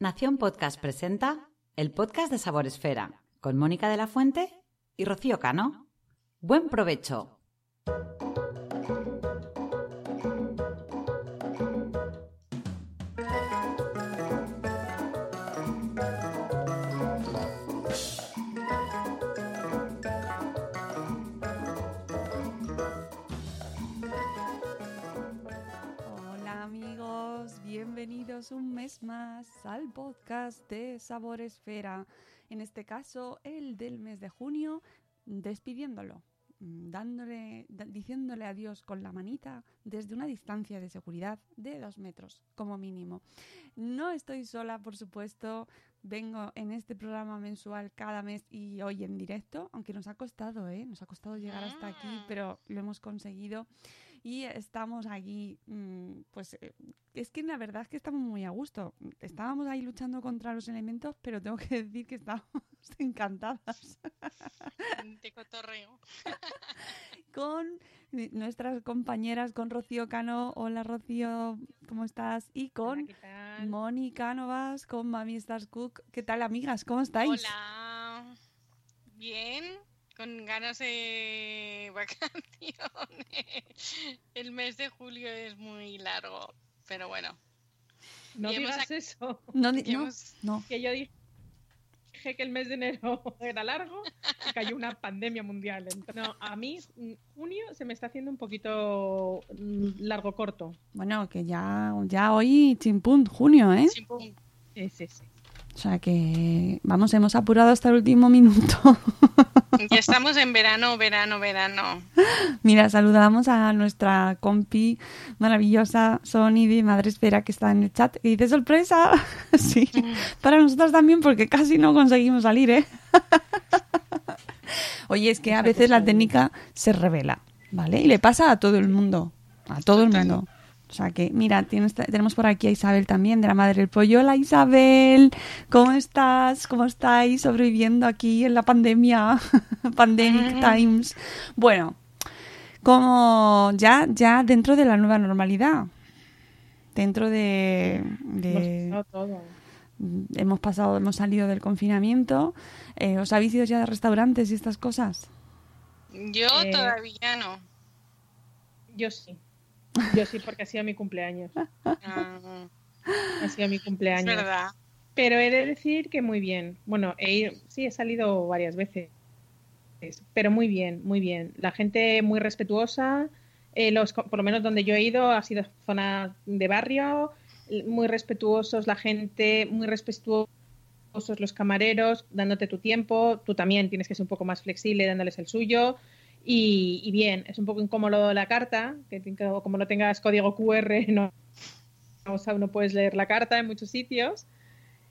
Nación Podcast presenta el podcast de Sabor Esfera con Mónica de la Fuente y Rocío Cano. Buen provecho. Bienvenidos un mes más al podcast de Sabor Esfera. En este caso, el del mes de junio, despidiéndolo, dándole, diciéndole adiós con la manita desde una distancia de seguridad de dos metros, como mínimo. No estoy sola, por supuesto. Vengo en este programa mensual cada mes y hoy en directo, aunque nos ha costado, ¿eh? Nos ha costado llegar hasta aquí, pero lo hemos conseguido y estamos aquí, mm, pues eh, es que la verdad es que estamos muy a gusto. Estábamos ahí luchando contra los elementos, pero tengo que decir que estábamos encantadas de cotorreo. con nuestras compañeras, con Rocío Cano. Hola Rocío, ¿cómo estás? Y con ¿qué tal? Moni Cánovas, con Mami Stars Cook. ¿Qué tal amigas? ¿Cómo estáis? Hola. Bien, con ganas de vacaciones. El mes de julio es muy largo, pero bueno. No Y digas ac- eso. No, no, hemos- no. Que yo dije que el mes de enero era largo y cayó una pandemia mundial. Entonces, no, a mí mm, junio se me está haciendo un poquito mm, largo corto. Bueno, que ya, ya hoy, chimpún, junio, ¿eh? Sí, sí. O sea que, vamos, hemos apurado hasta el último minuto. Ya estamos en verano, verano, verano. Mira, saludamos a nuestra compi maravillosa Sony de Madre Espera que está en el chat y dice sorpresa. sí, para nosotras también porque casi no conseguimos salir, ¿eh? Oye, es que a veces la técnica se revela, ¿vale? Y le pasa a todo el mundo, a todo el mundo. O sea que, mira, tienes- tenemos por aquí a Isabel también, de la Madre del Pollo. Hola Isabel, ¿cómo estás? ¿Cómo estáis sobreviviendo aquí en la pandemia? Pandemic Times. Bueno, como ya, ya dentro de la nueva normalidad, dentro de, Hemos pasado, hemos salido del confinamiento, eh, ¿os habéis ido ya de restaurantes y estas cosas? Yo Eh, todavía no. Yo sí. Yo sí, porque ha sido mi cumpleaños. Ah, Ha sido mi es cumpleaños. verdad. Pero he de decir que muy bien. Bueno, he sí, he salido varias veces. Pero muy bien, muy bien. La gente muy respetuosa. eh, los, por lo menos donde yo he ido ha sido zona de barrio. Muy respetuosos la gente, muy respetuosos los camareros, dándote tu tiempo. Tú también tienes que ser un poco más flexible, dándoles el suyo. Y, y bien, es un poco incómodo la carta, que como no tengas código QR, no, o no puedes leer la carta en muchos sitios.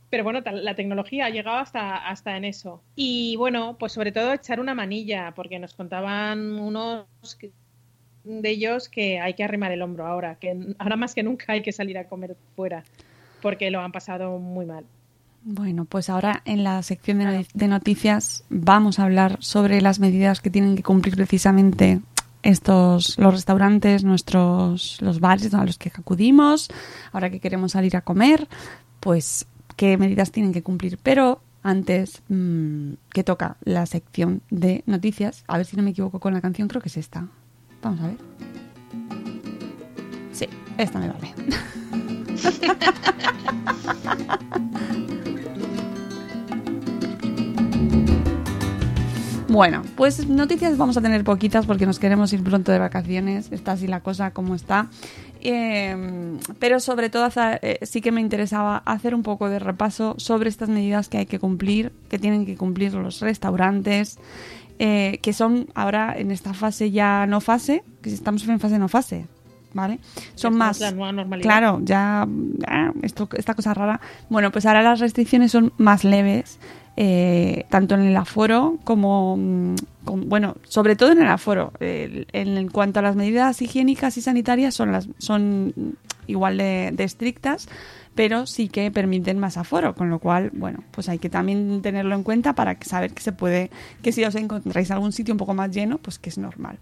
Pero bueno, la tecnología ha llegado hasta, hasta en eso. Y bueno, pues sobre todo echar una manilla, porque nos contaban unos de ellos que hay que arrimar el hombro ahora, que ahora más que nunca hay que salir a comer fuera, porque lo han pasado muy mal. Bueno, pues ahora en la sección de, no- de noticias vamos a hablar sobre las medidas que tienen que cumplir precisamente estos los restaurantes, nuestros los bares a los que acudimos, ahora que queremos salir a comer, pues qué medidas tienen que cumplir. Pero antes mm, que toca la sección de noticias, a ver si no me equivoco con la canción, creo que es esta. Vamos a ver. Sí, esta me vale. Bueno, pues noticias vamos a tener poquitas porque nos queremos ir pronto de vacaciones. Está así la cosa como está. Eh, pero sobre todo eh, sí que me interesaba hacer un poco de repaso sobre estas medidas que hay que cumplir, que tienen que cumplir los restaurantes, eh, que son ahora en esta fase ya no fase, que estamos en fase no fase, ¿vale? Son Esta más... la nueva normalidad. Claro, ya ah, esto, esta cosa rara. Bueno, pues ahora las restricciones son más leves, eh, tanto en el aforo como, mm, con- bueno, sobre todo en el aforo. El- en, cuanto a las medidas higiénicas y sanitarias son las son igual de, de estrictas, pero sí que permiten más aforo, con lo cual, bueno, pues hay que también tenerlo en cuenta para saber que se puede, que si os encontráis algún sitio un poco más lleno, pues que es normal.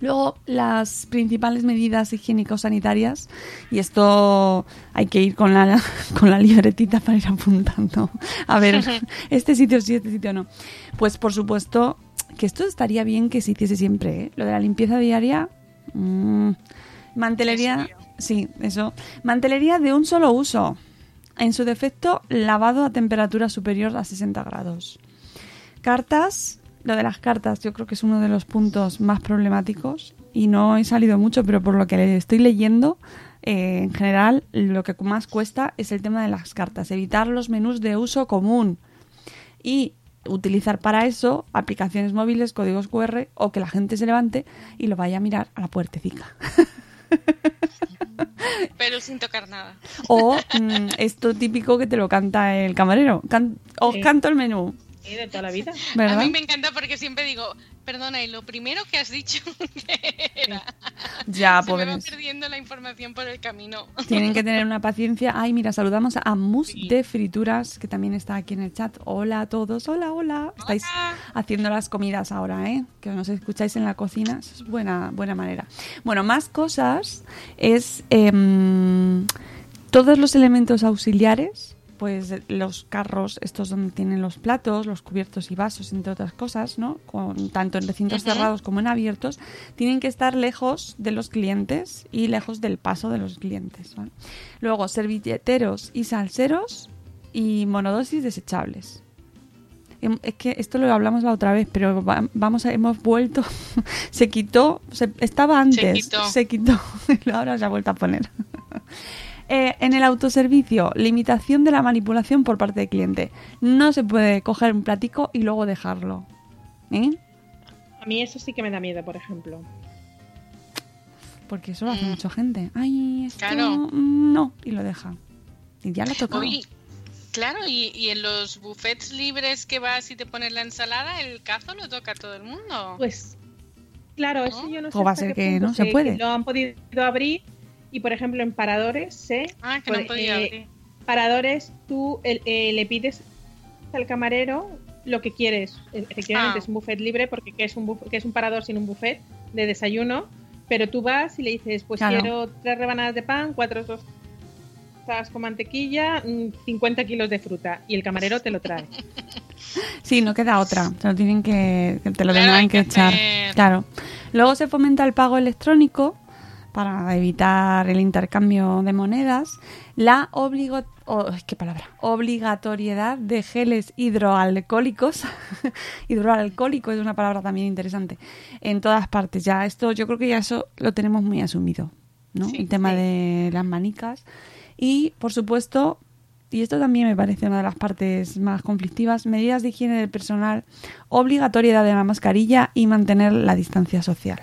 Luego, las principales medidas higiénico-sanitarias, y esto hay que ir con la, con la libretita para ir apuntando. A ver, este sitio sí, este sitio no. Pues por supuesto que esto estaría bien que se hiciese siempre, ¿eh? Lo de la limpieza diaria, mm, mantelería, sí, eso. Mantelería de un solo uso. En su defecto, lavado a temperatura superior a 60 grados. Cartas, lo de las cartas yo creo que es uno de los puntos más problemáticos y no he salido mucho, pero por lo que estoy leyendo, eh, en general lo que más cuesta es el tema de las cartas, evitar los menús de uso común y utilizar para eso aplicaciones móviles, códigos QR o que la gente se levante y lo vaya a mirar a la puertecica. Pero sin tocar nada. O mm, esto típico que te lo canta el camarero. Can- os Sí. canto el menú. Sí, de toda la vida. ¿Verdad? A mí me encanta porque siempre digo, perdona, y lo primero que has dicho ¿qué era. Ya, Se me va pobres. perdiendo la información por el camino. Tienen que tener una paciencia. Ay, mira, saludamos a Mus de Frituras, que también está aquí en el chat. Hola a todos, hola, hola. Estáis haciendo las comidas ahora, ¿eh? Que nos escucháis en la cocina. Eso es buena, buena manera. Bueno, más cosas es em, todos los elementos auxiliares, pues los carros, estos donde tienen los platos, los cubiertos y vasos, entre otras cosas, ¿no? Con, tanto en recintos cerrados como en abiertos, tienen que estar lejos de los clientes y lejos del paso de los clientes. ¿vale? Luego, servilleteros y salseros y monodosis desechables. Em- Es que esto lo hablamos la otra vez, pero va- vamos a, hemos vuelto. se quitó, se- estaba antes, quitó. se quitó, ahora se ha vuelto a poner. Eh, en el autoservicio, limitación de la manipulación por parte del cliente. No se puede coger un platico y luego dejarlo. ¿Eh? A mí eso sí que me da miedo, por ejemplo. Porque eso lo hace mucha gente. Ay, esto Claro. mm, no, y lo deja. Y ya lo ha tocado. Oye, claro, y, y en los buffets libres que vas y te pones la ensalada, el cazo lo toca todo el mundo. Pues claro, eso yo no sé. O va a ser que punto no se puede. Lo han podido abrir y, por ejemplo, en paradores, sé. Ah, que no pues, podía eh. Paradores, tú el- eh, le pides al camarero lo que quieres. E- Efectivamente, Ah. es un buffet libre porque ¿qué es un, qué es un parador sin un buffet de desayuno? Pero tú vas y le dices, pues Claro. quiero tres rebanadas de pan, cuatro tostadas con mantequilla, mm, 50 kilos de fruta. Y el camarero te lo trae. Sí, no queda otra. Te lo tienen que, te lo Claro, tendrán que, que echar. Claro. Luego se fomenta el pago electrónico para evitar el intercambio de monedas. La obligo oh, ¿qué palabra? obligatoriedad de geles hidroalcohólicos. Hidroalcohólico es una palabra también interesante. En todas partes. Ya esto, yo creo que ya eso lo tenemos muy asumido. ¿no? Sí, el tema de las manicas. Y, por supuesto, y esto también me parece una de las partes más conflictivas, medidas de higiene del personal, obligatoriedad de la mascarilla y mantener la distancia social.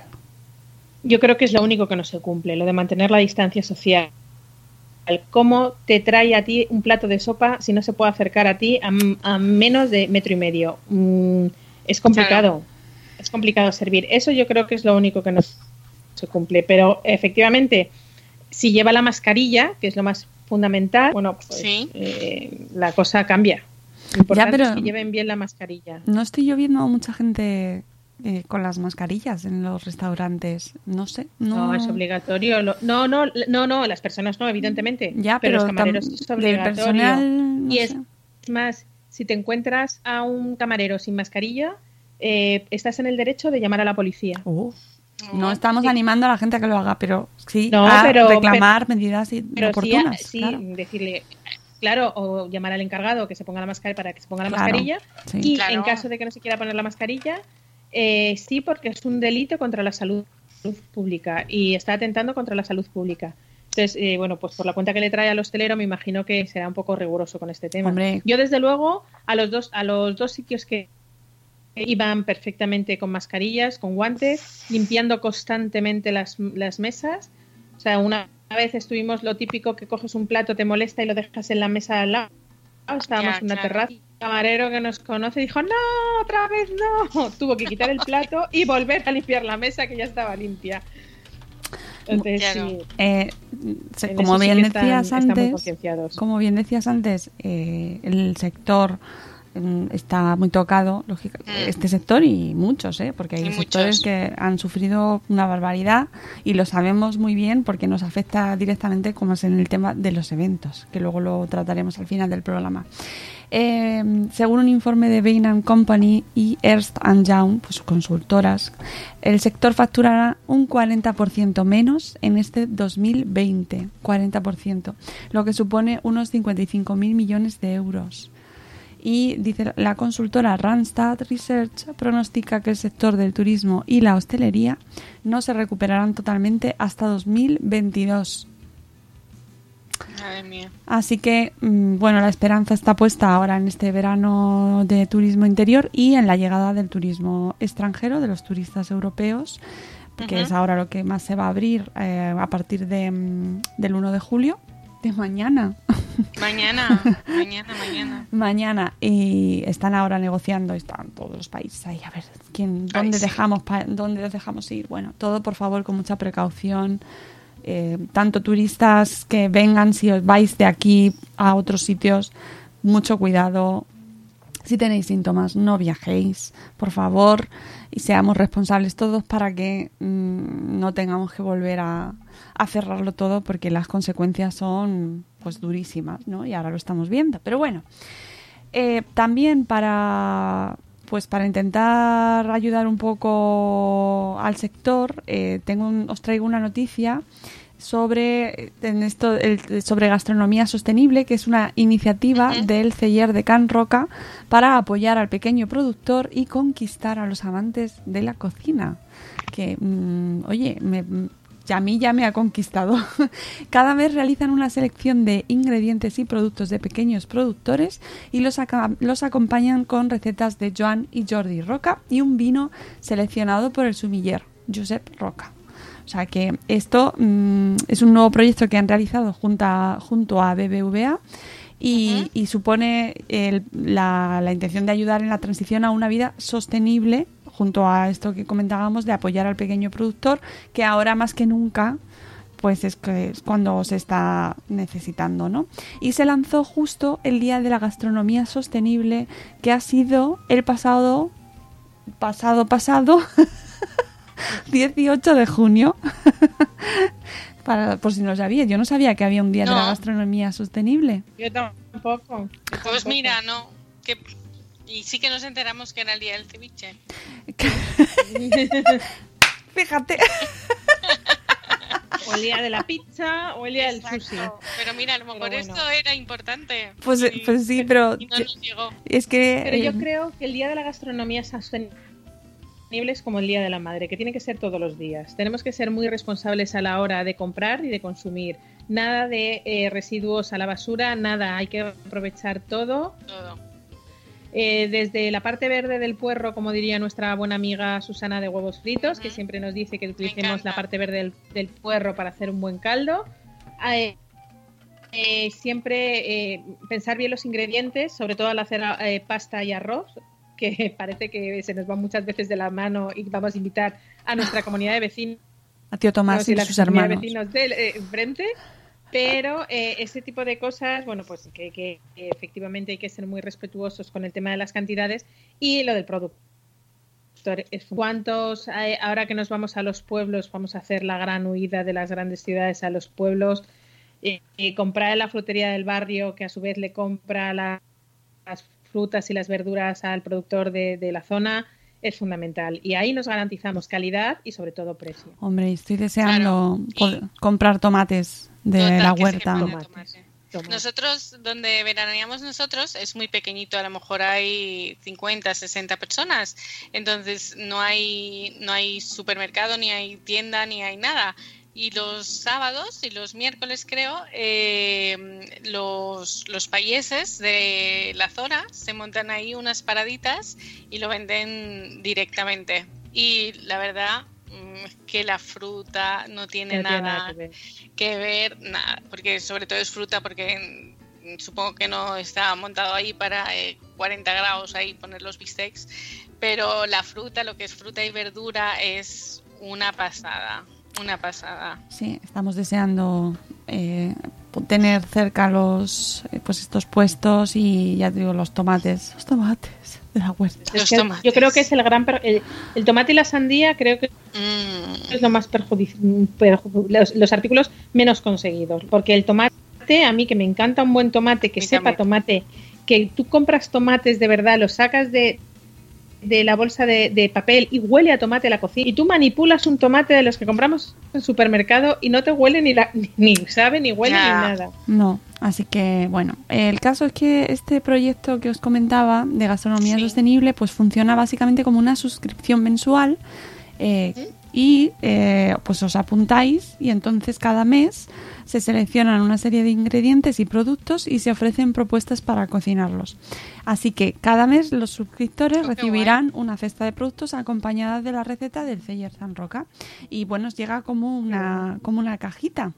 Yo creo que es lo único que no se cumple, lo de mantener la distancia social. ¿Cómo te trae a ti un plato de sopa si no se puede acercar a ti a, a menos de metro y medio? Mm, es complicado. Es complicado servir. Eso yo creo que es lo único que no se cumple. Pero efectivamente, si lleva la mascarilla, que es lo más fundamental, bueno, pues Sí. eh, la cosa cambia. Lo importante pero- es que lleven bien la mascarilla. No estoy yo viendo a mucha gente eh, con las mascarillas en los restaurantes. No sé. No, No, es obligatorio. Lo- No, no, no, no, las personas no, evidentemente. Ya, pero, los camareros tam- es obligatorio. personal, no y sé. es más, si te encuentras a un camarero sin mascarilla, eh, estás en el derecho de llamar a la policía. Oh, No estamos animando a la gente a que lo haga, pero sí No, a pero- reclamar medidas Pero sí, oportunas. sí, claro. decirle, claro, o llamar al encargado que se ponga la mascarilla para que se ponga la Claro, mascarilla. sí. Y Claro. en caso de que no se quiera poner la mascarilla, eh, sí, porque es un delito contra la salud pública y está atentando contra la salud pública. Entonces, eh, bueno, pues por la cuenta que le trae al hostelero, me imagino que será un poco riguroso con este tema. Hombre. Yo, desde luego, a los dos, a los dos sitios que iban perfectamente con mascarillas, con guantes, limpiando constantemente las, las mesas. O sea, una vez estuvimos lo típico que coges un plato, te molesta y lo dejas en la mesa al lado. Estábamos Ya, en una claro. terraza. Camarero que nos conoce dijo, no, otra vez no. Tuvo que quitar el plato y volver a limpiar la mesa que ya estaba limpia. Entonces, Claro. sí, Eh, en como sí bien decías antes, como bien decías antes, el sector está muy tocado, lógica- Mm. este sector y muchos, ¿eh? porque hay Y sectores muchos. que han sufrido una barbaridad y lo sabemos muy bien porque nos afecta directamente como es en el tema de los eventos, que luego lo trataremos al final del programa. Eh, según un informe de Bain Company y Ernst Young, pues consultoras, el sector facturará un 40% menos en este 2020, 40%, lo que supone unos 55.000 millones de euros. Y dice la consultora Randstad Research pronostica que el sector del turismo y la hostelería no se recuperarán totalmente hasta 2022. Madre mía. Así que, mm, bueno, la esperanza está puesta ahora en este verano de turismo interior y en la llegada del turismo extranjero, de los turistas europeos, que es ahora lo que más se va a abrir eh, a partir de, mm, del 1 de julio, mañana. Mañana, mañana, mañana. mañana y están ahora negociando, están todos los países ahí, a ver, ¿quién, ¿dónde, sí. dejamos, pa- ¿dónde los dejamos ir? Bueno, todo por favor con mucha precaución. eh, tanto turistas que vengan, si os vais de aquí a otros sitios, mucho cuidado. Si tenéis síntomas, no viajéis, por favor, y seamos responsables todos para que mm, no tengamos que volver a, a cerrarlo todo porque las consecuencias son pues durísimas, ¿no? Y ahora lo estamos viendo. Pero bueno, eh, también para pues para intentar ayudar un poco al sector, eh, tengo un- os traigo una noticia sobre en esto el- sobre gastronomía sostenible, que es una iniciativa del Celler de Can Roca para apoyar al pequeño productor y conquistar a los amantes de la cocina. Que, mm, oye, me, a mí ya me ha conquistado. Cada vez realizan una selección de ingredientes y productos de pequeños productores y los, aca- los acompañan con recetas de Joan y Jordi Roca y un vino seleccionado por el sumiller Josep Roca. O sea que esto mm, es un nuevo proyecto que han realizado junta- junto a BBVA y, y supone el- la, la intención de ayudar en la transición a una vida sostenible junto a esto que comentábamos de apoyar al pequeño productor que ahora más que nunca pues es que es cuando se está necesitando, ¿no? Y se lanzó justo el día de la gastronomía sostenible que ha sido el pasado pasado pasado 18 de junio. Para, por si no sabía, yo no sabía que había un día de la No. gastronomía sostenible. Yo tampoco. yo Pues tampoco. mira, no. Que... Y sí que nos enteramos que era el día del ceviche. Fíjate. O el día de la pizza o el día del sushi. Pero mira, a lo mejor bueno. esto era importante. Pues, Y- pues sí, pero y no nos llegó. es que Pero yo eh, creo que el día de la gastronomía sostenible es como el día de la madre, que tiene que ser todos los días. Tenemos que ser muy responsables a la hora de comprar y de consumir. Nada de eh, residuos a la basura, nada. Hay que aprovechar todo. Todo. Eh, desde la parte verde del puerro, como diría nuestra buena amiga Susana de Huevos Fritos, que siempre nos dice que utilicemos la parte verde del, del puerro para hacer un buen caldo. Eh, eh, siempre eh, pensar bien los ingredientes, sobre todo al hacer eh, pasta y arroz, que parece que se nos va muchas veces de la mano y vamos a invitar a nuestra comunidad de vecinos a tío Tomás y y la sus hermanos. vecinos del eh, enfrente. Pero eh, este tipo de cosas, bueno, pues que, que efectivamente hay que ser muy respetuosos con el tema de las cantidades y lo del producto. ¿Cuántos, eh, ahora que nos vamos a los pueblos, vamos a hacer la gran huida de las grandes ciudades a los pueblos, eh, eh, comprar la frutería del barrio, que a su vez le compra la- las frutas y las verduras al productor de la zona, es fundamental. Y ahí nos garantizamos calidad y sobre todo precio. Hombre, estoy deseando comprar tomates de la huerta. Nosotros, donde veraneamos nosotros, es muy pequeñito, a lo mejor hay 50, 60 personas, entonces no hay, no hay supermercado, ni hay tienda, ni hay nada. Y los sábados y los miércoles, creo, eh, los, los países de la zona se montan ahí unas paraditas y lo venden directamente. Y la verdad, mm, que la fruta no tiene, nada, que, ver. nada, porque sobre todo es fruta porque mm, supongo que no está montado ahí para 40 eh, grados ahí poner los bistecs, pero la fruta, lo que es fruta y verdura es una pasada. Una pasada. Sí, estamos deseando eh, tener cerca los eh, pues estos puestos y ya te digo los tomates, los tomates de la huerta. yo creo que es el gran el, tomate y la sandía creo que mm. es lo más perjudicial los, artículos menos conseguidos, porque el tomate a mí que me encanta un buen tomate que sepa tomate, que tú compras tomates de verdad, los sacas de de la bolsa de, papel y huele a tomate la cocina. Y tú manipulas un tomate de los que compramos en el supermercado y no te huele ni, ni sabe ni huele ni nada. No, así que bueno, el caso es que este proyecto que os comentaba de gastronomía sostenible pues funciona básicamente como una suscripción mensual eh, y eh, pues os apuntáis y entonces cada mes se seleccionan una serie de ingredientes y productos y se ofrecen propuestas para cocinarlos. Así que cada mes los suscriptores oh, recibirán una cesta de productos acompañada de la receta del Celler San Roca. Y bueno, os llega como una, como una cajita.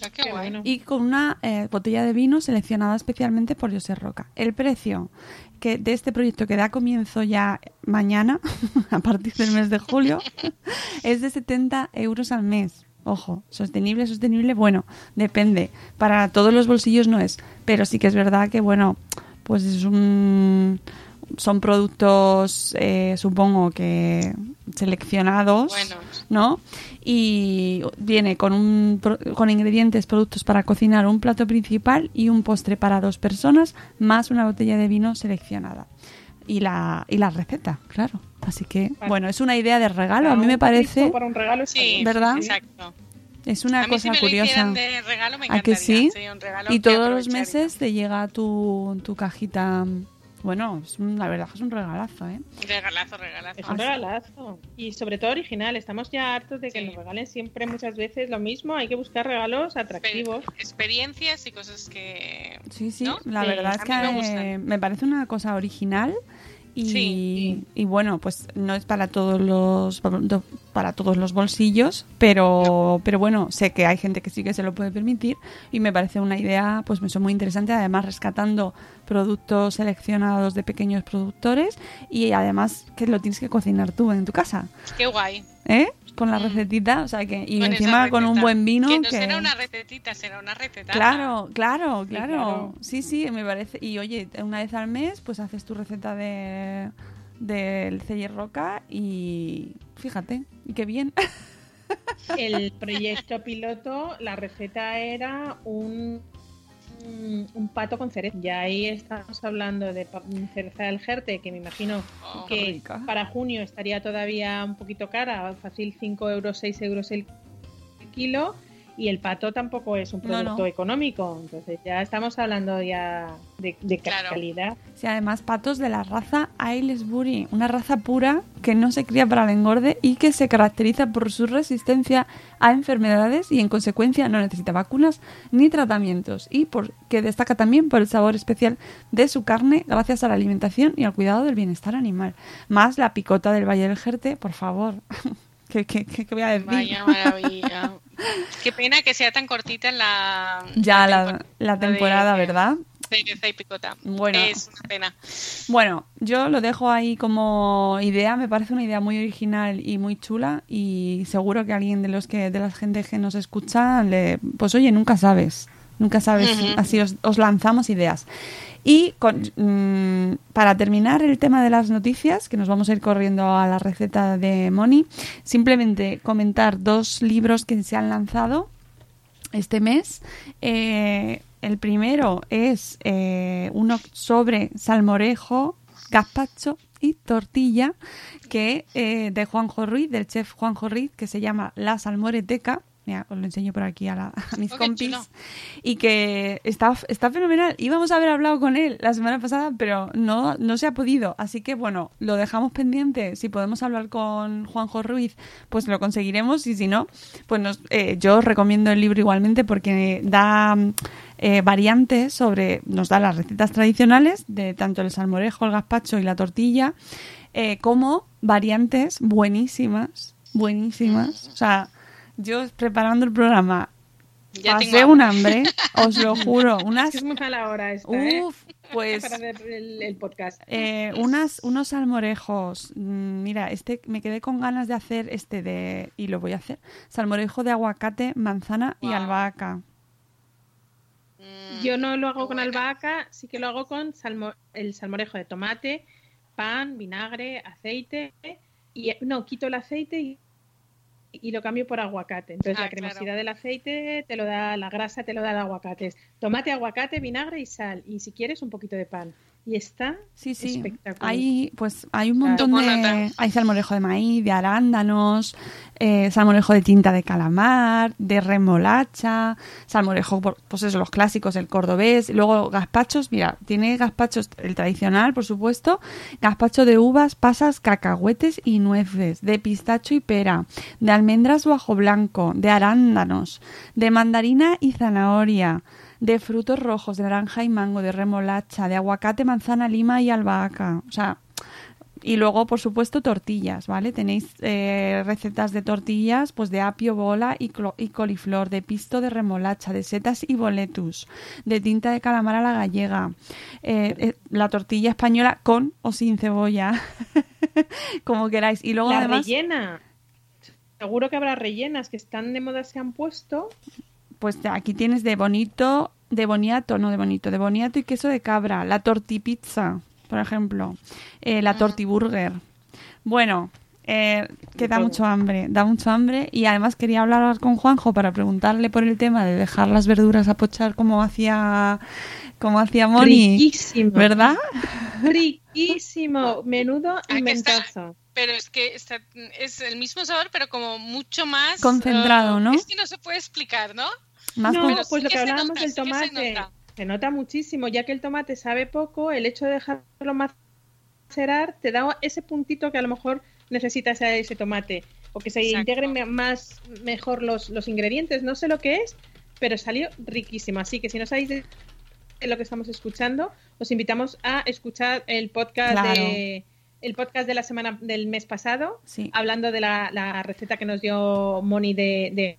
Ah, y con una eh, botella de vino seleccionada especialmente por José Roca. El precio que de este proyecto que da comienzo ya mañana, a partir del mes de julio, es de 70 euros al mes. Ojo, sostenible, sostenible, bueno, depende. Para todos los bolsillos no es, pero sí que es verdad que, bueno, pues es un, son productos, eh, supongo que seleccionados, ¿no? Y viene con, un, con ingredientes, productos para cocinar un plato principal y un postre para dos personas, más una botella de vino seleccionada. Y la, y la receta, claro. Así que, bueno, es una idea de regalo. a mí me parece. Para un regalo sí, ¿verdad? Exacto. Es una cosa si curiosa. De regalo, me ¿A que sí? y todos los meses te llega tu, tu cajita. Bueno, es la verdad es un regalazo, ¿eh? Regalazo, regalazo. Es un regalazo. Y sobre todo original. Estamos ya hartos de que nos regalen siempre muchas veces lo mismo. Hay que buscar regalos atractivos. experiencias y cosas que... Sí, sí. La verdad es que me parece una cosa original y, y, bueno, pues no es para todos los para todos los bolsillos, pero pero bueno, sé que hay gente que sí que se lo puede permitir y me parece una idea pues me muy interesante, además rescatando productos seleccionados de pequeños productores y además que lo tienes que cocinar tú en tu casa. Qué guay. ¿Eh? con la mm. recetita, o sea que y encima con un buen vino que no será una recetita, será una receta. Claro, claro, claro. Sí, sí, me parece. Y oye, una vez al mes pues haces tu receta de del Celler Roca y fíjate, y qué bien. El proyecto piloto, la receta era un un, pato con cereza. Y ahí estamos hablando de cereza del Jerte, que me imagino oh, que para junio estaría todavía un poquito cara, fácil 5 euros, 6 euros el kilo y el pato tampoco es un producto económico. Entonces ya estamos hablando ya de, calidad. Sí, además patos de la raza Aylesbury, una raza pura que no se cría para el engorde y que se caracteriza por su resistencia a enfermedades y en consecuencia no necesita vacunas ni tratamientos y por, que destaca también por el sabor especial de su carne gracias a la alimentación y al cuidado del bienestar animal. Más la picota del Valle del Jerte, por favor. ¿Qué, qué, qué, voy a decir? Vaya maravilla. qué pena que sea tan cortita la... Ya la, temporada, ¿verdad? y picota. Bueno, es una pena. Bueno, yo lo dejo ahí como idea, me parece una idea muy original y muy chula y seguro que alguien de los que de la gente que nos escucha le pues oye, nunca sabes, nunca sabes, así os, lanzamos ideas. Y mm, para terminar el tema de las noticias, que nos vamos a ir corriendo a la receta de Moni, simplemente comentar dos libros que se han lanzado este mes. Eh, el primero es eh, uno sobre salmorejo, gazpacho y tortilla que eh, de Juanjo Ruiz, del chef Juanjo Ruiz, que se llama La Salmoreteca. Mira, os lo enseño por aquí a, la- a mis compis. chulo. Y que está, está fenomenal. Íbamos a haber hablado con él la semana pasada, pero no, no se ha podido. Así que bueno, lo dejamos pendiente. Si podemos hablar con Juanjo Ruiz, pues lo conseguiremos. Y si no, pues nos- eh, yo os recomiendo el libro igualmente porque da mm, eh, variantes sobre, nos da las recetas tradicionales de tanto el salmorejo, el gazpacho y la tortilla, eh, como variantes buenísimas, buenísimas. O sea, yo preparando el programa Ya tengo pasé un hambre. os lo juro, Es unas es muy mala hora esta, ¿eh? uf, pues Para hacer el, el podcast. eh, unas unos salmorejos. Mm, Mira, este me quedé con ganas de hacer este de y lo voy a hacer. Salmorejo de aguacate, manzana y albahaca. Mm, Yo no lo hago con albahaca, sí que lo hago con salmo- el salmorejo de tomate, pan, vinagre, aceite. Y no, quito el aceite y, y lo cambio por aguacate. Entonces Ah, la claro. cremosidad del aceite te lo da, la grasa te lo da el aguacate. Tomate, aguacate, vinagre y sal. Y si quieres, un poquito de pan. Y está Sí, sí. espectacular. Hay, pues, hay un montón de... Hay salmorejo de maíz, de arándanos, eh, salmorejo de tinta de calamar, de remolacha, salmorejo, por- pues eso, los clásicos, el cordobés. Luego gazpachos, mira, tiene gazpachos, el tradicional, por supuesto, gazpacho de uvas, pasas, cacahuetes y nueces, de pistacho y pera, de almendras o ajo blanco, de arándanos, de mandarina y zanahoria, de frutos rojos, de naranja y mango, de remolacha, de aguacate, manzana, lima y albahaca. O sea, y luego, por supuesto, tortillas, ¿vale? Tenéis eh, recetas de tortillas, pues de apio, bola y, y coliflor, de pisto de remolacha, de setas y boletus, de tinta de calamar a la gallega, eh, eh, la tortilla española con o sin cebolla, como queráis. Y luego la además, rellena. Seguro que habrá rellenas que están de moda, se han puesto. Pues aquí tienes de bonito, de boniato, no de bonito, de boniato y queso de cabra, la tortipizza, por ejemplo, eh, la tortiburger. Bueno, eh, que da mucho hambre, da mucho hambre y además quería hablar con Juanjo para preguntarle por el tema de dejar las verduras a pochar como hacía como hacía Moni, Riquísimo. ¿verdad? Riquísimo. Menudo Ah, inventazo. Pero es que está- es el mismo sabor, pero como mucho más... Concentrado, eh, ¿no? Es que no se puede explicar, ¿no? Más no, con- pero pues sí lo que hablábamos nota, del sí que se tomate nota. se nota muchísimo, ya que el tomate sabe poco, el hecho de dejarlo macerar te da ese puntito que a lo mejor necesita ese, ese tomate o que se Exacto. integren más mejor los, los ingredientes, no sé lo que es, pero salió riquísimo, así que si no sabéis de lo que estamos escuchando, os invitamos a escuchar el podcast Claro. de el podcast de la semana del mes pasado, Sí. hablando de la, la receta que nos dio Moni de, de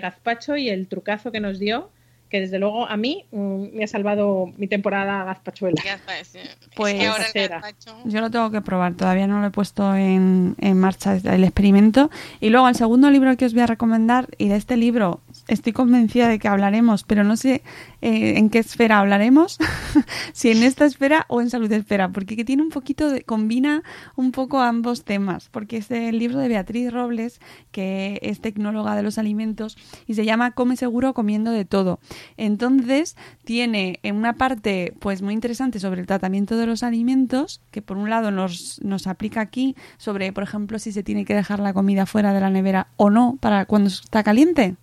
gazpacho y el trucazo que nos dio, que desde luego a mí mm, me ha salvado mi temporada gazpachuela. Gazpa- es- Pues- que ahora el Casera. gazpacho- Yo lo tengo que probar, todavía no lo he puesto en, en marcha el experimento. Y luego el segundo libro que os voy a recomendar, y de este libro estoy convencida de que hablaremos, pero no sé eh, en qué esfera hablaremos, si en esta esfera o en salud esfera, porque que tiene un poquito de, combina un poco ambos temas, porque es el libro de Beatriz Robles, que es tecnóloga de los alimentos, y se llama Come seguro comiendo de todo. Entonces, tiene en una parte pues muy interesante sobre el tratamiento de los alimentos, que por un lado nos, nos aplica aquí sobre, por ejemplo, si se tiene que dejar la comida fuera de la nevera o no para cuando está caliente.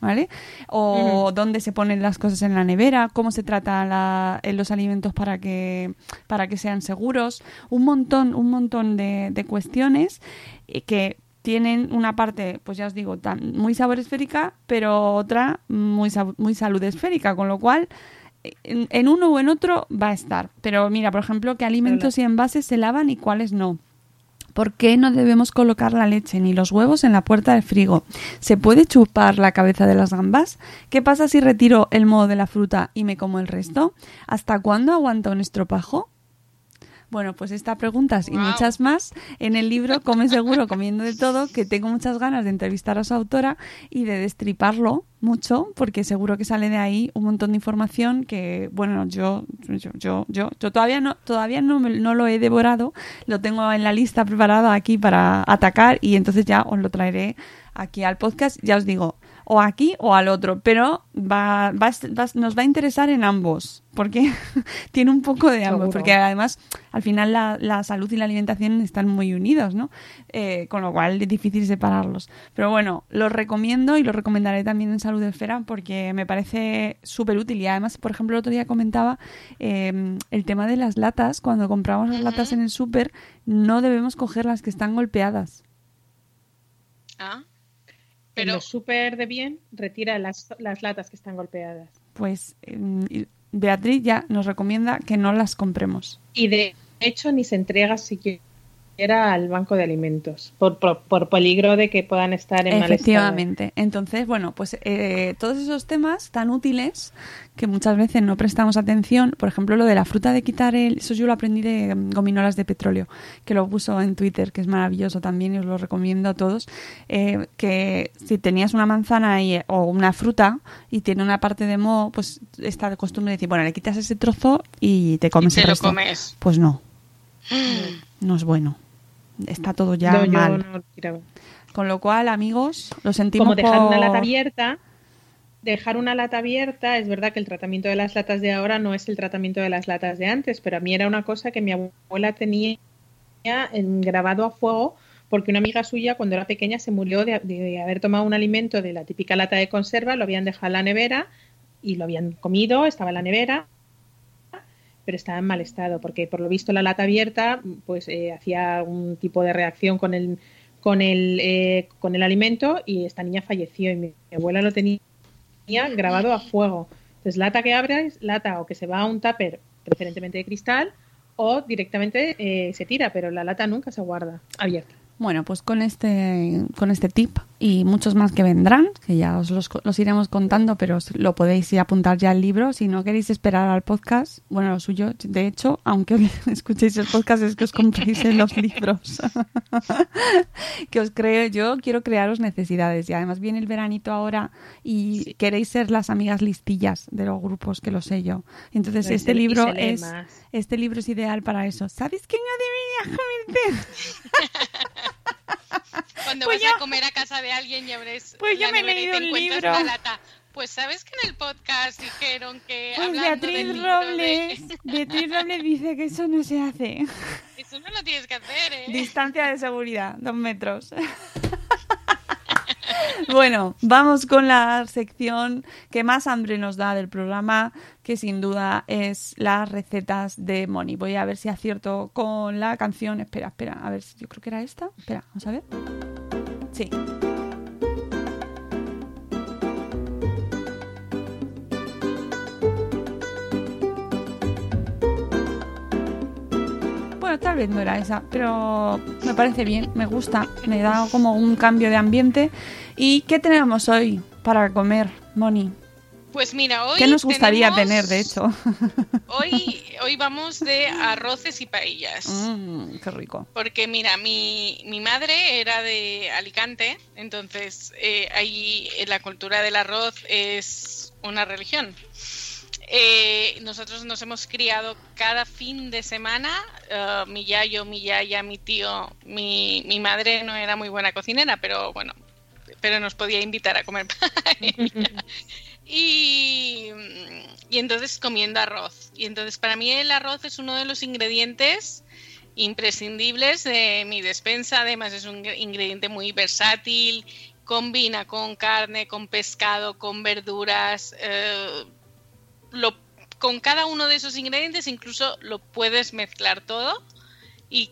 ¿vale? O dónde se ponen las cosas en la nevera, cómo se tratan eh, los alimentos para que, para que sean seguros, un montón, un montón de, de cuestiones eh, que tienen una parte, pues ya os digo, tan, muy sabor esférica, pero otra muy, muy salud esférica, con lo cual en, en uno o en otro va a estar. Pero mira, por ejemplo, qué alimentos y envases se lavan y cuáles no. ¿Por qué no debemos colocar la leche ni los huevos en la puerta del frigo? ¿Se puede chupar la cabeza de las gambas? ¿Qué pasa si retiro el moho de la fruta y me como el resto? ¿Hasta cuándo aguanta un estropajo? Bueno, pues estas preguntas y muchas más en el libro Come Seguro Comiendo de Todo, que tengo muchas ganas de entrevistar a su autora y de destriparlo mucho, porque seguro que sale de ahí un montón de información que, bueno, yo, yo, yo, yo, yo todavía no, todavía no, me- no lo he devorado, lo tengo en la lista preparada aquí para atacar y entonces ya os lo traeré aquí al podcast. Ya os digo, o aquí o al otro, pero va, va, va- nos va a interesar en ambos, porque tiene un poco de ambos, Seguro. porque además al final la, la salud y la alimentación están muy unidos, ¿no? Eh, con lo cual es difícil separarlos. Pero bueno, los recomiendo y los recomendaré también en Salud Esfera porque me parece súper útil y además, por ejemplo, el otro día comentaba eh, el tema de las latas, cuando compramos las latas en el súper, no debemos coger las que están golpeadas. Ah, En pero los súper de bien, retira las, las latas que están golpeadas. Pues eh, Beatriz ya nos recomienda que no las compremos. Y de hecho ni se entrega siquiera al banco de alimentos por, por, por peligro de que puedan estar en mal estado. Efectivamente. Entonces, bueno, pues eh, todos esos temas tan útiles que muchas veces no prestamos atención, por ejemplo, lo de la fruta de quitar el... Eso yo lo aprendí de mm, gominolas de petróleo, que lo puso en Twitter, que es maravilloso también y os lo recomiendo a todos, eh, que si tenías una manzana y, o una fruta y tiene una parte de moho, pues costumbre de decir, bueno, le quitas ese trozo y te comes te el lo comes. Pues no, no es bueno. Está todo ya No, yo mal. no lo quiero. Con lo cual, amigos, lo sentimos Como dejar una lata abierta, dejar una lata abierta, es verdad que el tratamiento de las latas de ahora no es el tratamiento de las latas de antes, pero a mí era una cosa que mi abuela tenía en- grabado a fuego porque una amiga suya cuando era pequeña se murió de, de haber tomado un alimento de la típica lata de conserva, lo habían dejado en la nevera y lo habían comido, estaba en la nevera, pero estaba en mal estado porque por lo visto la lata abierta pues eh, hacía un tipo de reacción con el con el eh, con el alimento y esta niña falleció y mi, abuela lo tenía grabado a fuego. Entonces lata que abres, lata o que se va a un tupper preferentemente de cristal o directamente eh, se tira, pero la lata nunca se guarda abierta. Bueno, pues con este, con este tip y muchos más que vendrán, que ya os los, los iremos contando, pero os lo podéis ir a apuntar ya al libro. Si no queréis esperar al podcast, bueno, lo suyo, de hecho, aunque escuchéis el podcast, es que os compréis en los libros. que os creo, yo quiero crearos necesidades. Y además viene el veranito ahora y queréis ser las amigas listillas de los grupos, que lo sé yo. Entonces, No, este y libro es, más. este libro es ideal para eso. ¿Sabes qué no debería cometer? Cuando Pues vas yo- a comer a casa de alguien y abres Pues yo me he leído un libro. lata. Pues sabes que en el podcast dijeron que Pues hablando Beatriz Robles, de... Beatriz Robles dice que eso no se hace. Eso no lo tienes que hacer, ¿eh? Distancia de seguridad, dos metros. Bueno, vamos con la sección que más hambre nos da del programa, que sin duda es las recetas de Moni. Voy a ver si acierto con la canción. Espera, espera, a ver si yo creo que era esta. Espera, vamos a ver. Sí. Bueno, tal vez no era esa, pero me parece bien, me gusta, me da como un cambio de ambiente. ¿Y qué tenemos hoy para comer, Moni? Pues mira, hoy ¿Qué nos gustaría tenemos- tener, de hecho? Hoy, hoy vamos de arroces y paellas. Mm, qué rico. Porque mira, mi, mi madre era de Alicante, entonces eh, ahí eh, la cultura del arroz es una religión. Eh, nosotros nos hemos criado cada fin de semana, eh, mi yayo, mi yaya, mi tío, mi, mi madre no era muy buena cocinera, pero bueno, pero nos podía invitar a comer. Y, y entonces comiendo arroz. Y entonces para mí el arroz es uno de los ingredientes imprescindibles de mi despensa. Además es un ingrediente muy versátil, combina con carne, con pescado, con verduras. eh, lo, con cada uno de esos ingredientes incluso lo puedes mezclar todo y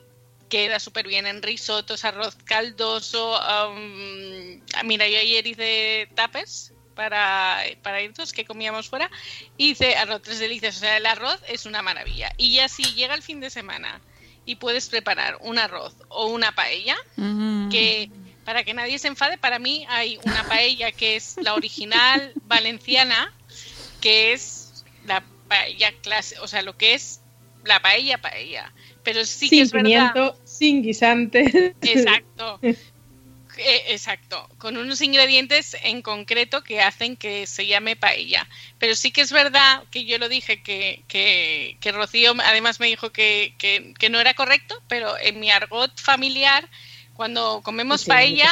queda súper bien en risotos, arroz caldoso. am, mira, yo ayer hice tapes para, para irnos que comíamos fuera. Hice arroz tres delicias, o sea, el arroz es una maravilla. Y ya si llega el fin de semana y puedes preparar un arroz o una paella, Mm. que para que nadie se enfade, para mí hay una paella que es la original valenciana, que es la paella clase, o sea, lo que es la paella paella. Pero sí que es verdad. pimiento, sin guisante. Exacto. Eh, exacto, con unos ingredientes en concreto que hacen que se llame paella. Pero sí que es verdad que yo lo dije, que, que, que Rocío además me dijo que, que, que no era correcto, pero en mi argot familiar, cuando comemos Sí, paella,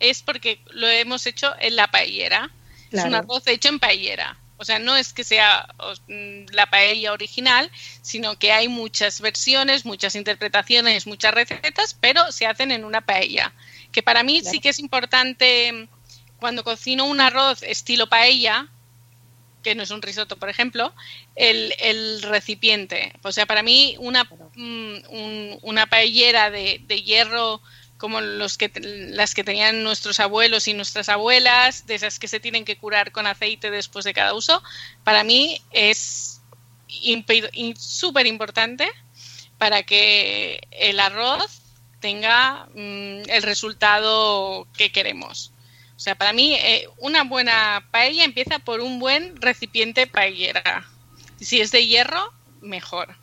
es porque lo hemos hecho en la paellera. Es un arroz hecho en paellera. O sea, no es que sea mm, la paella original, sino que hay muchas versiones, muchas interpretaciones, muchas recetas, pero se hacen en una paella. Que para mí sí que es importante mm, cuando cocino un arroz estilo paella, que no es un risotto, por ejemplo, el, el recipiente. O sea, para mí una, mm, un- una paellera de, de hierro como los que, las que tenían nuestros abuelos y nuestras abuelas, de esas que se tienen que curar con aceite después de cada uso, para mí es súper importante para que el arroz tenga mm, el resultado que queremos. O sea, para mí eh, una buena paella empieza por un buen recipiente paellera. Si es de hierro, mejor.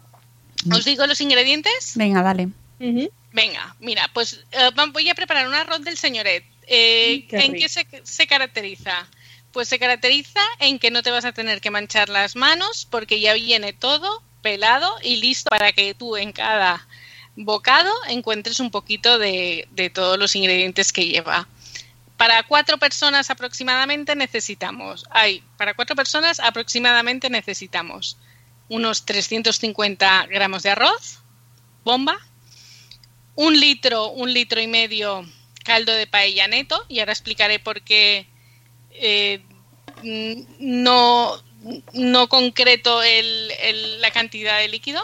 ¿Os digo los ingredientes? Venga, dale. Venga, mira, pues eh, voy a preparar un arroz del señoret. Eh, qué ¿En qué se, se caracteriza? Pues se caracteriza en que no te vas a tener que manchar las manos porque ya viene todo pelado y listo para que tú en cada bocado encuentres un poquito de, de todos los ingredientes que lleva. Para cuatro personas aproximadamente necesitamos, hay, para cuatro personas aproximadamente necesitamos unos 350 gramos de arroz, bomba, un litro, un litro y medio caldo de paella neto, y ahora explicaré por qué eh, no, no concreto la cantidad de líquido,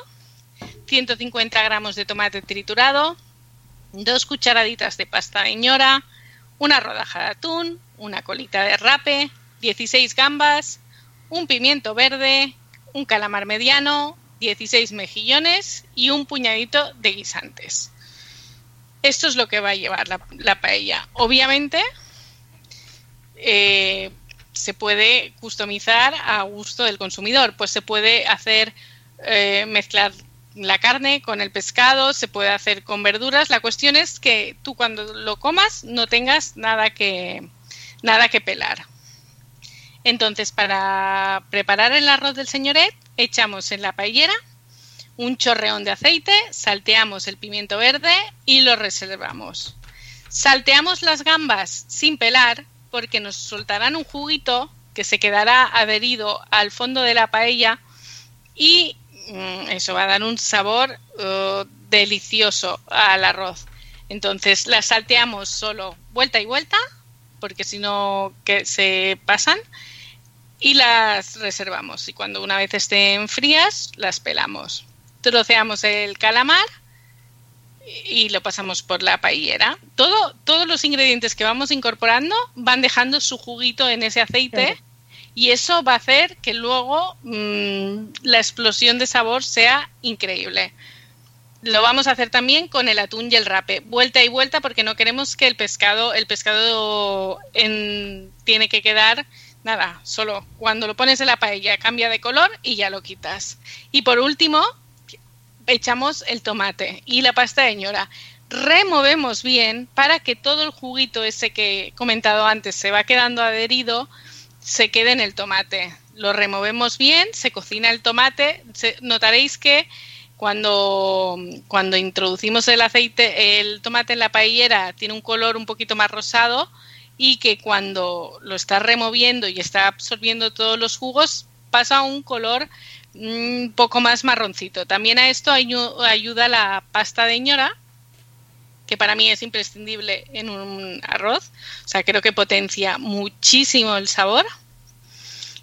150 gramos de tomate triturado, dos cucharaditas de pasta de ñora, una rodaja de atún, una colita de rape, 16 gambas, un pimiento verde, un calamar mediano, 16 mejillones y un puñadito de guisantes. Esto es lo que va a llevar la, la paella. Obviamente, eh, se puede customizar a gusto del consumidor. Pues se puede hacer eh, mezclar la carne con el pescado, se puede hacer con verduras. La cuestión es que tú cuando lo comas no tengas nada que nada que pelar. Entonces, para preparar el arroz del señoret, echamos en la paellera un chorreón de aceite, salteamos el pimiento verde y lo reservamos. Salteamos las gambas sin pelar porque nos soltarán un juguito que se quedará adherido al fondo de la paella y mm, eso va a dar un sabor uh, delicioso al arroz. Entonces las salteamos solo vuelta y vuelta porque si no que se pasan y las reservamos y cuando una vez estén frías las pelamos. Troceamos el calamar y lo pasamos por la paellera. Todo, todos los ingredientes que vamos incorporando van dejando su juguito en ese aceite y eso va a hacer que luego mm, la explosión de sabor sea increíble. Lo vamos a hacer también con el atún y el rape, vuelta y vuelta porque no queremos que el pescado, el pescado en- tiene que quedar nada, solo cuando lo pones en la paella cambia de color y ya lo quitas. Y por último, echamos el tomate y la pasta de ñora. Removemos bien para que todo el juguito ese que he comentado antes se va quedando adherido, se quede en el tomate. Lo removemos bien, se cocina el tomate. Notaréis que cuando, cuando introducimos el aceite, el tomate en la paellera tiene un color un poquito más rosado y que cuando lo está removiendo y está absorbiendo todos los jugos pasa a un color un poco más marroncito. También a esto ayu- ayuda la pasta de ñora, que para mí es imprescindible en un arroz. O sea, creo que potencia muchísimo el sabor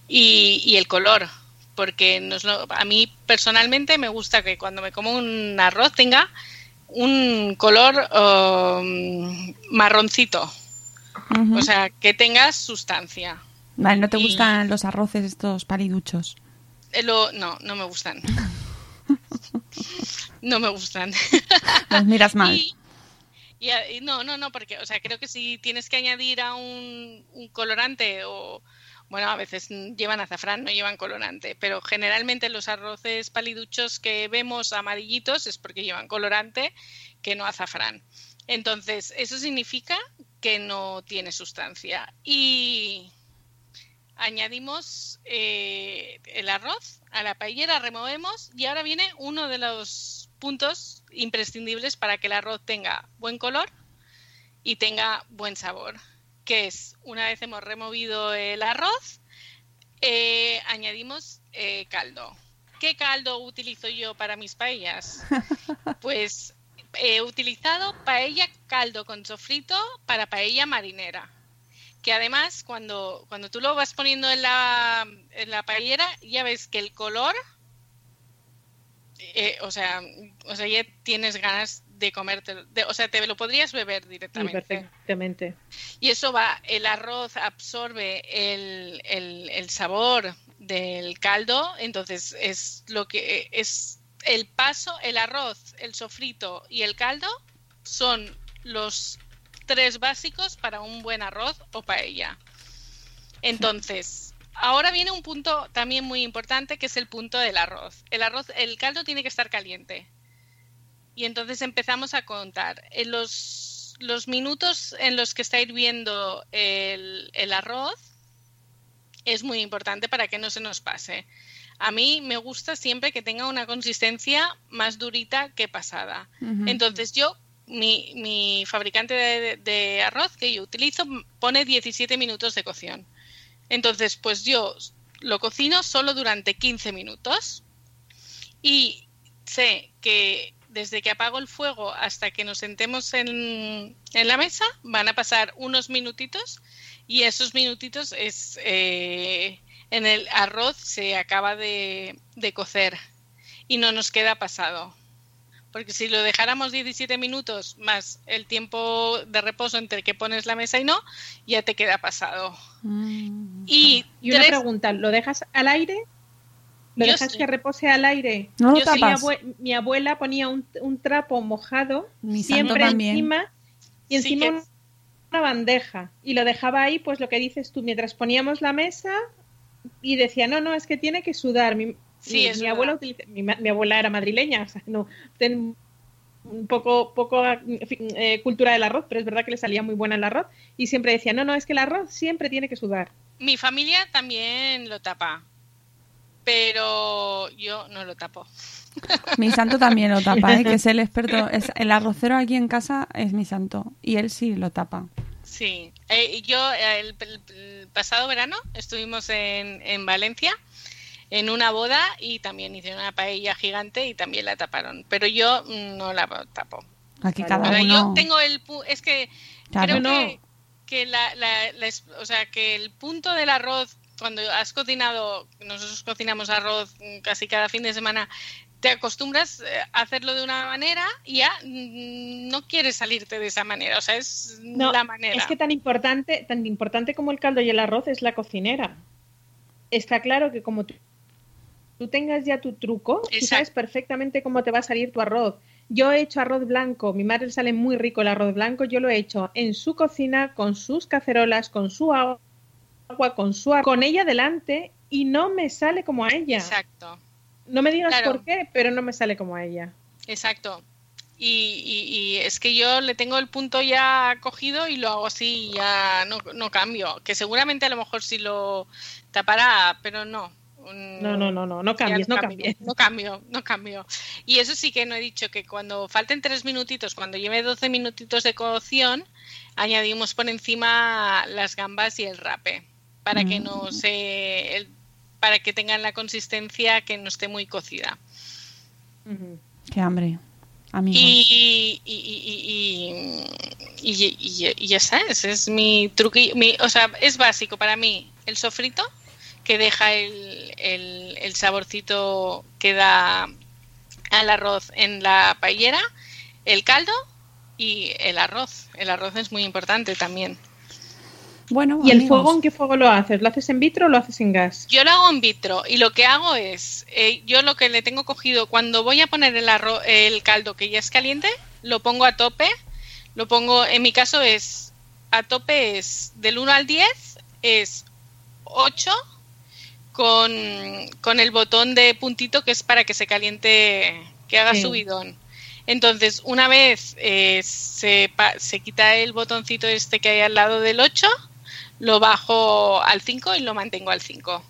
y, y el color, porque nos lo- a mí personalmente me gusta que cuando me como un arroz tenga un color um, marroncito, o sea, que tenga sustancia. Vale, ¿no te y- gustan los arroces estos paliduchos? Lo- no, no me gustan. no me gustan. Los miras mal. Y, y a- y no, no, no, porque, o sea, creo que si tienes que añadir a un, un colorante o, bueno, a veces llevan azafrán, no llevan colorante, pero generalmente los arroces paliduchos que vemos amarillitos es porque llevan colorante que no azafrán. Entonces, eso significa que no tiene sustancia. Y añadimos eh, el arroz a la paellera, removemos y ahora viene uno de los puntos imprescindibles para que el arroz tenga buen color y tenga buen sabor. Que es, una vez hemos removido el arroz, eh, añadimos eh, caldo. ¿Qué caldo utilizo yo para mis paellas? Pues he utilizado paella caldo con sofrito para paella marinera. Que además, cuando, cuando tú lo vas poniendo en la, en la paellera, ya ves que el color, eh, o, sea, o sea, ya tienes ganas de comértelo. De, o sea, te lo podrías beber Sí, directamente. perfectamente. Y eso va, el arroz absorbe el, el- el sabor del caldo, entonces es lo que es el paso, el arroz, el sofrito y el caldo son los tres básicos para un buen arroz o paella. Entonces, ahora viene un punto también muy importante que es el punto del arroz. El arroz, el caldo tiene que estar caliente. Y entonces empezamos a contar. En los, los minutos en los que está hirviendo el, el arroz es muy importante para que no se nos pase. A mí me gusta siempre que tenga una consistencia más durita que pasada. Entonces yo, mi, mi fabricante de, arroz que yo utilizo pone 17 minutos de cocción. Entonces, pues yo lo cocino solo durante 15 minutos y sé que desde que apago el fuego hasta que nos sentemos en, en la mesa van a pasar unos minutitos y esos minutitos es eh, en el arroz se acaba de, de cocer y no nos queda pasado. Porque si lo dejáramos 17 minutos más el tiempo de reposo entre que pones la mesa y no, ya te queda pasado. Mm. Y, Y una tres- pregunta, ¿lo dejas al aire? ¿Lo Yo dejas sí. que repose al aire? No lo Yo sí, mi, tapas. abue- mi abuela ponía un, un trapo mojado Mi siempre encima y Sí, encima que- una- una bandeja y lo dejaba ahí, pues lo que dices tú, mientras poníamos la mesa y decía, no, no, es que tiene que sudar. Mi, Sí, mi, es mi verdad. abuela utiliza- mi, ma- mi abuela era madrileña, o sea, no ten un poco, poco en fin, eh, cultura del arroz, pero es verdad que le salía muy buena el arroz y siempre decía, no, no, es que el arroz siempre tiene que sudar. Mi familia también lo tapa, pero yo no lo tapo. Mi santo también lo tapa, ¿eh? que es el experto. Es, el arrocero aquí en casa es mi santo. Y él sí lo tapa. Sí, Eh, y yo eh, el, el- el pasado verano estuvimos en, en Valencia en una boda y también hicieron una paella gigante y también la taparon, pero yo mm, no la tapo. Aquí cada Ahora, uno. yo tengo el pu- es que Claro. creo No. que, que la, la- la es- o sea que el punto del arroz cuando has cocinado nosotros cocinamos arroz casi cada fin de semana te acostumbras eh, a hacerlo de una manera y ya mm, no quieres salirte de esa manera o sea es No, la manera Es que tan importante, tan importante como el caldo y el arroz es la cocinera. Está claro que como tú, tú tengas ya tu truco, tú Exacto. sabes perfectamente cómo te va a salir tu arroz. Yo he hecho arroz blanco, mi madre le sale muy rico el arroz blanco, yo lo he hecho en su cocina, con sus cacerolas, con su agua, con su con ella delante y no me sale como a ella. exacto No me digas Claro. por qué, pero no me sale como a ella. Exacto. Y, y- y es que yo le tengo el punto ya cogido y lo hago así y ya no, no cambio. Que seguramente a lo mejor sí lo tapará, pero no. No, no, no, no, no cambies, no cambio, cambies. No cambio, no cambio. Y eso sí que no he dicho que cuando falten tres minutitos, cuando lleve 12 minutitos de cocción, añadimos por encima las gambas y el rape para que no Mm. se el- para que tengan la consistencia que no esté muy cocida. Qué hambre. Amigos. Y, y, y, y, y- y- y ya ese es mi truquillo. mi- o sea, es básico para mí el sofrito, que deja el, el, el saborcito que da al arroz en la paellera, el caldo y el arroz. El arroz es muy importante también. Bueno, ¿Y el fuego en qué fuego lo haces? ¿Lo haces en vitro o lo haces en gas? Yo lo hago en vitro y lo que hago es, eh, yo lo que le tengo cogido, cuando voy a poner el, arroz, el caldo que ya es caliente, lo pongo a tope, lo pongo, en mi caso es, a tope es del 1 al 10, es 8 con, con el botón de puntito que es para que se caliente, que haga Sí. subidón. Entonces, una vez eh, se, pa- se quita el botoncito este que hay al lado del 8, lo bajo al 5 y lo mantengo al 5.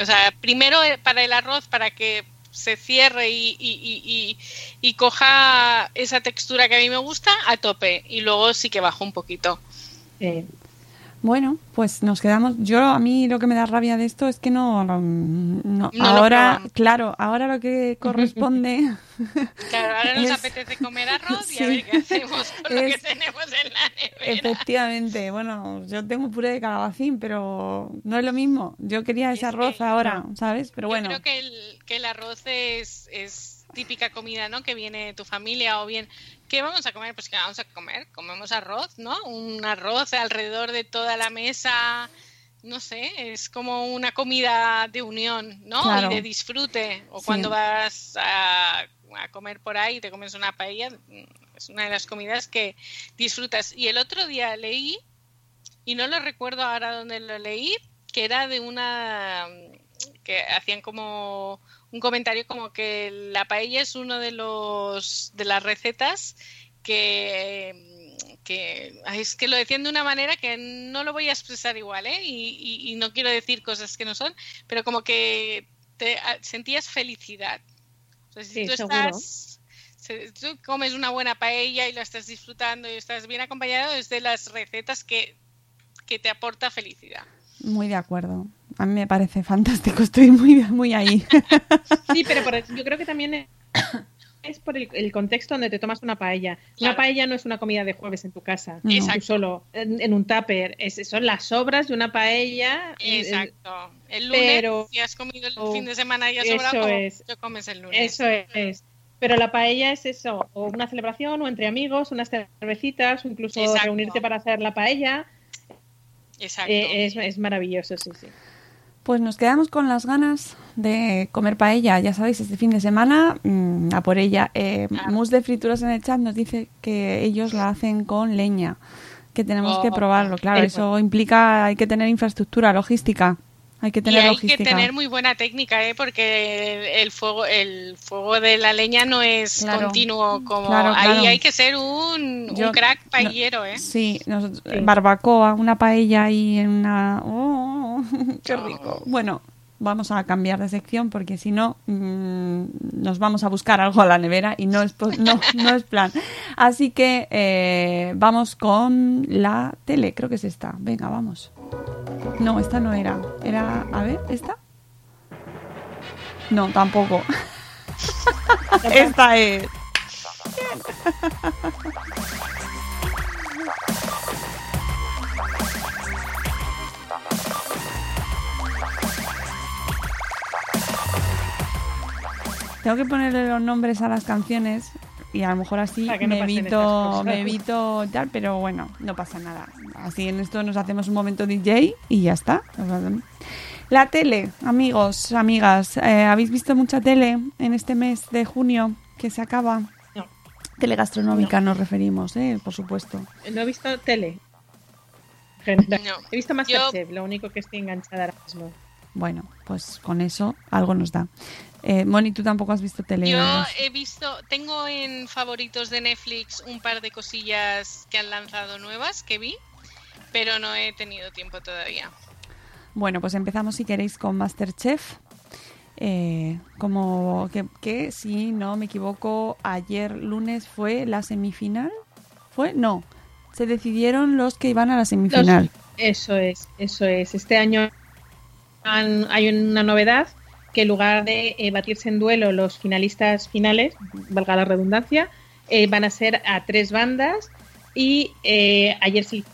O sea, primero eh, para el arroz, para que se cierre y, y, y, y- coja esa textura que a mí me gusta a tope y luego sí que bajo un poquito. Eh, Bueno, pues nos quedamos. Yo a mí lo que me da rabia de esto es que no, no, No lo ahora, claro, ahora lo que corresponde Claro, ahora nos Es- apetece comer arroz y a ver qué hacemos con lo que tenemos en la nevera. Efectivamente, bueno, yo tengo puré de calabacín, pero no es lo mismo. Yo quería ese arroz ahora, ¿sabes? Pero Yo bueno, creo que el, que el arroz es, es típica comida, ¿no? Que viene de tu familia o bien, ¿qué vamos a comer? Pues que vamos a comer, comemos arroz, ¿no? Un arroz alrededor de toda la mesa, no sé, es como una comida de unión, ¿no? Claro. Y de disfrute. O Sí. cuando vas a, a comer por ahí y te comes una paella, mm, es una de las comidas que disfrutas. Y el otro día leí, y no lo recuerdo ahora dónde lo leí, que era de una que hacían como un comentario como que la paella es uno de los de las recetas que que es que lo decían de una manera que no lo voy a expresar igual, ¿eh? Y, y- y no quiero decir cosas que no son, pero como que te sentías felicidad. Si tú seguro. estás si tú comes una buena paella y lo estás disfrutando y estás bien acompañado, es de las recetas que, que te aporta felicidad. muy de acuerdo. A mí me parece fantástico, estoy muy, muy ahí. Sí, pero por- yo creo que también es, es por el, el contexto donde te tomas una paella. Una paella no es una comida de jueves en tu casa, No. tú solo, en, en un tupper. Es, son las sobras de una paella. Exacto. El lunes, pero- si has comido el fin de semana y ya Eso sobrado, es. yo comes el lunes. Eso es. Pero la paella es eso, o una celebración, o entre amigos, unas cervecitas, o incluso Exacto. reunirte para hacer la paella. Exacto. Eh, es, es maravilloso, sí, sí. Pues nos quedamos con las ganas de comer paella. Ya sabéis, este fin de semana, mm, a por ella. Eh, Mus de Frituras en el chat nos dice que ellos la hacen con leña, que tenemos que Oh, probarlo. Claro, eso implica, hay que tener infraestructura, logística. Hay que Y tener hay logística. que tener muy buena técnica, ¿eh? porque el, fuego el fuego de la leña no es Claro. continuo como Claro, ahí claro. hay que ser un, Yo- un crack paellero, ¿eh? Sí, nosotros- barbacoa, una paella y en una... ¡Oh! ¡Qué rico! Bueno, vamos a cambiar de sección porque si no mm, nos vamos a buscar algo a la nevera y no es, no, no es plan. Así que eh, vamos con la tele, creo que es esta. Venga, vamos. No, esta no era. Era, a ver, ¿esta? No, tampoco. esta es. Tengo que ponerle los nombres a las canciones y a lo mejor así Para que no me evito, me evito tal, pero bueno, no pasa nada. Así en esto nos hacemos un momento DJ y ya está. La tele, amigos, amigas, eh, ¿habéis visto mucha tele en este mes de junio que se acaba? No. Tele gastronómica nos referimos, eh, por supuesto. No he visto tele. General. No. He visto Masterchef, lo único que estoy enganchada ahora mismo. Bueno, pues con eso algo nos da. Eh, Moni, tú tampoco has visto tele. Yo he visto, tengo en favoritos de Netflix un par de cosillas que han lanzado nuevas que vi, pero no he tenido tiempo todavía. Bueno, pues empezamos si queréis con Masterchef. Eh, como que, que, si no me equivoco, ayer lunes fue la semifinal. ¿Fue? No. Se decidieron los que iban a la semifinal. Los- eso es, eso es. Este año han- hay una novedad que en lugar de eh, batirse en duelo los finalistas finales, valga la redundancia, eh, van a ser a tres bandas y eh, ayer se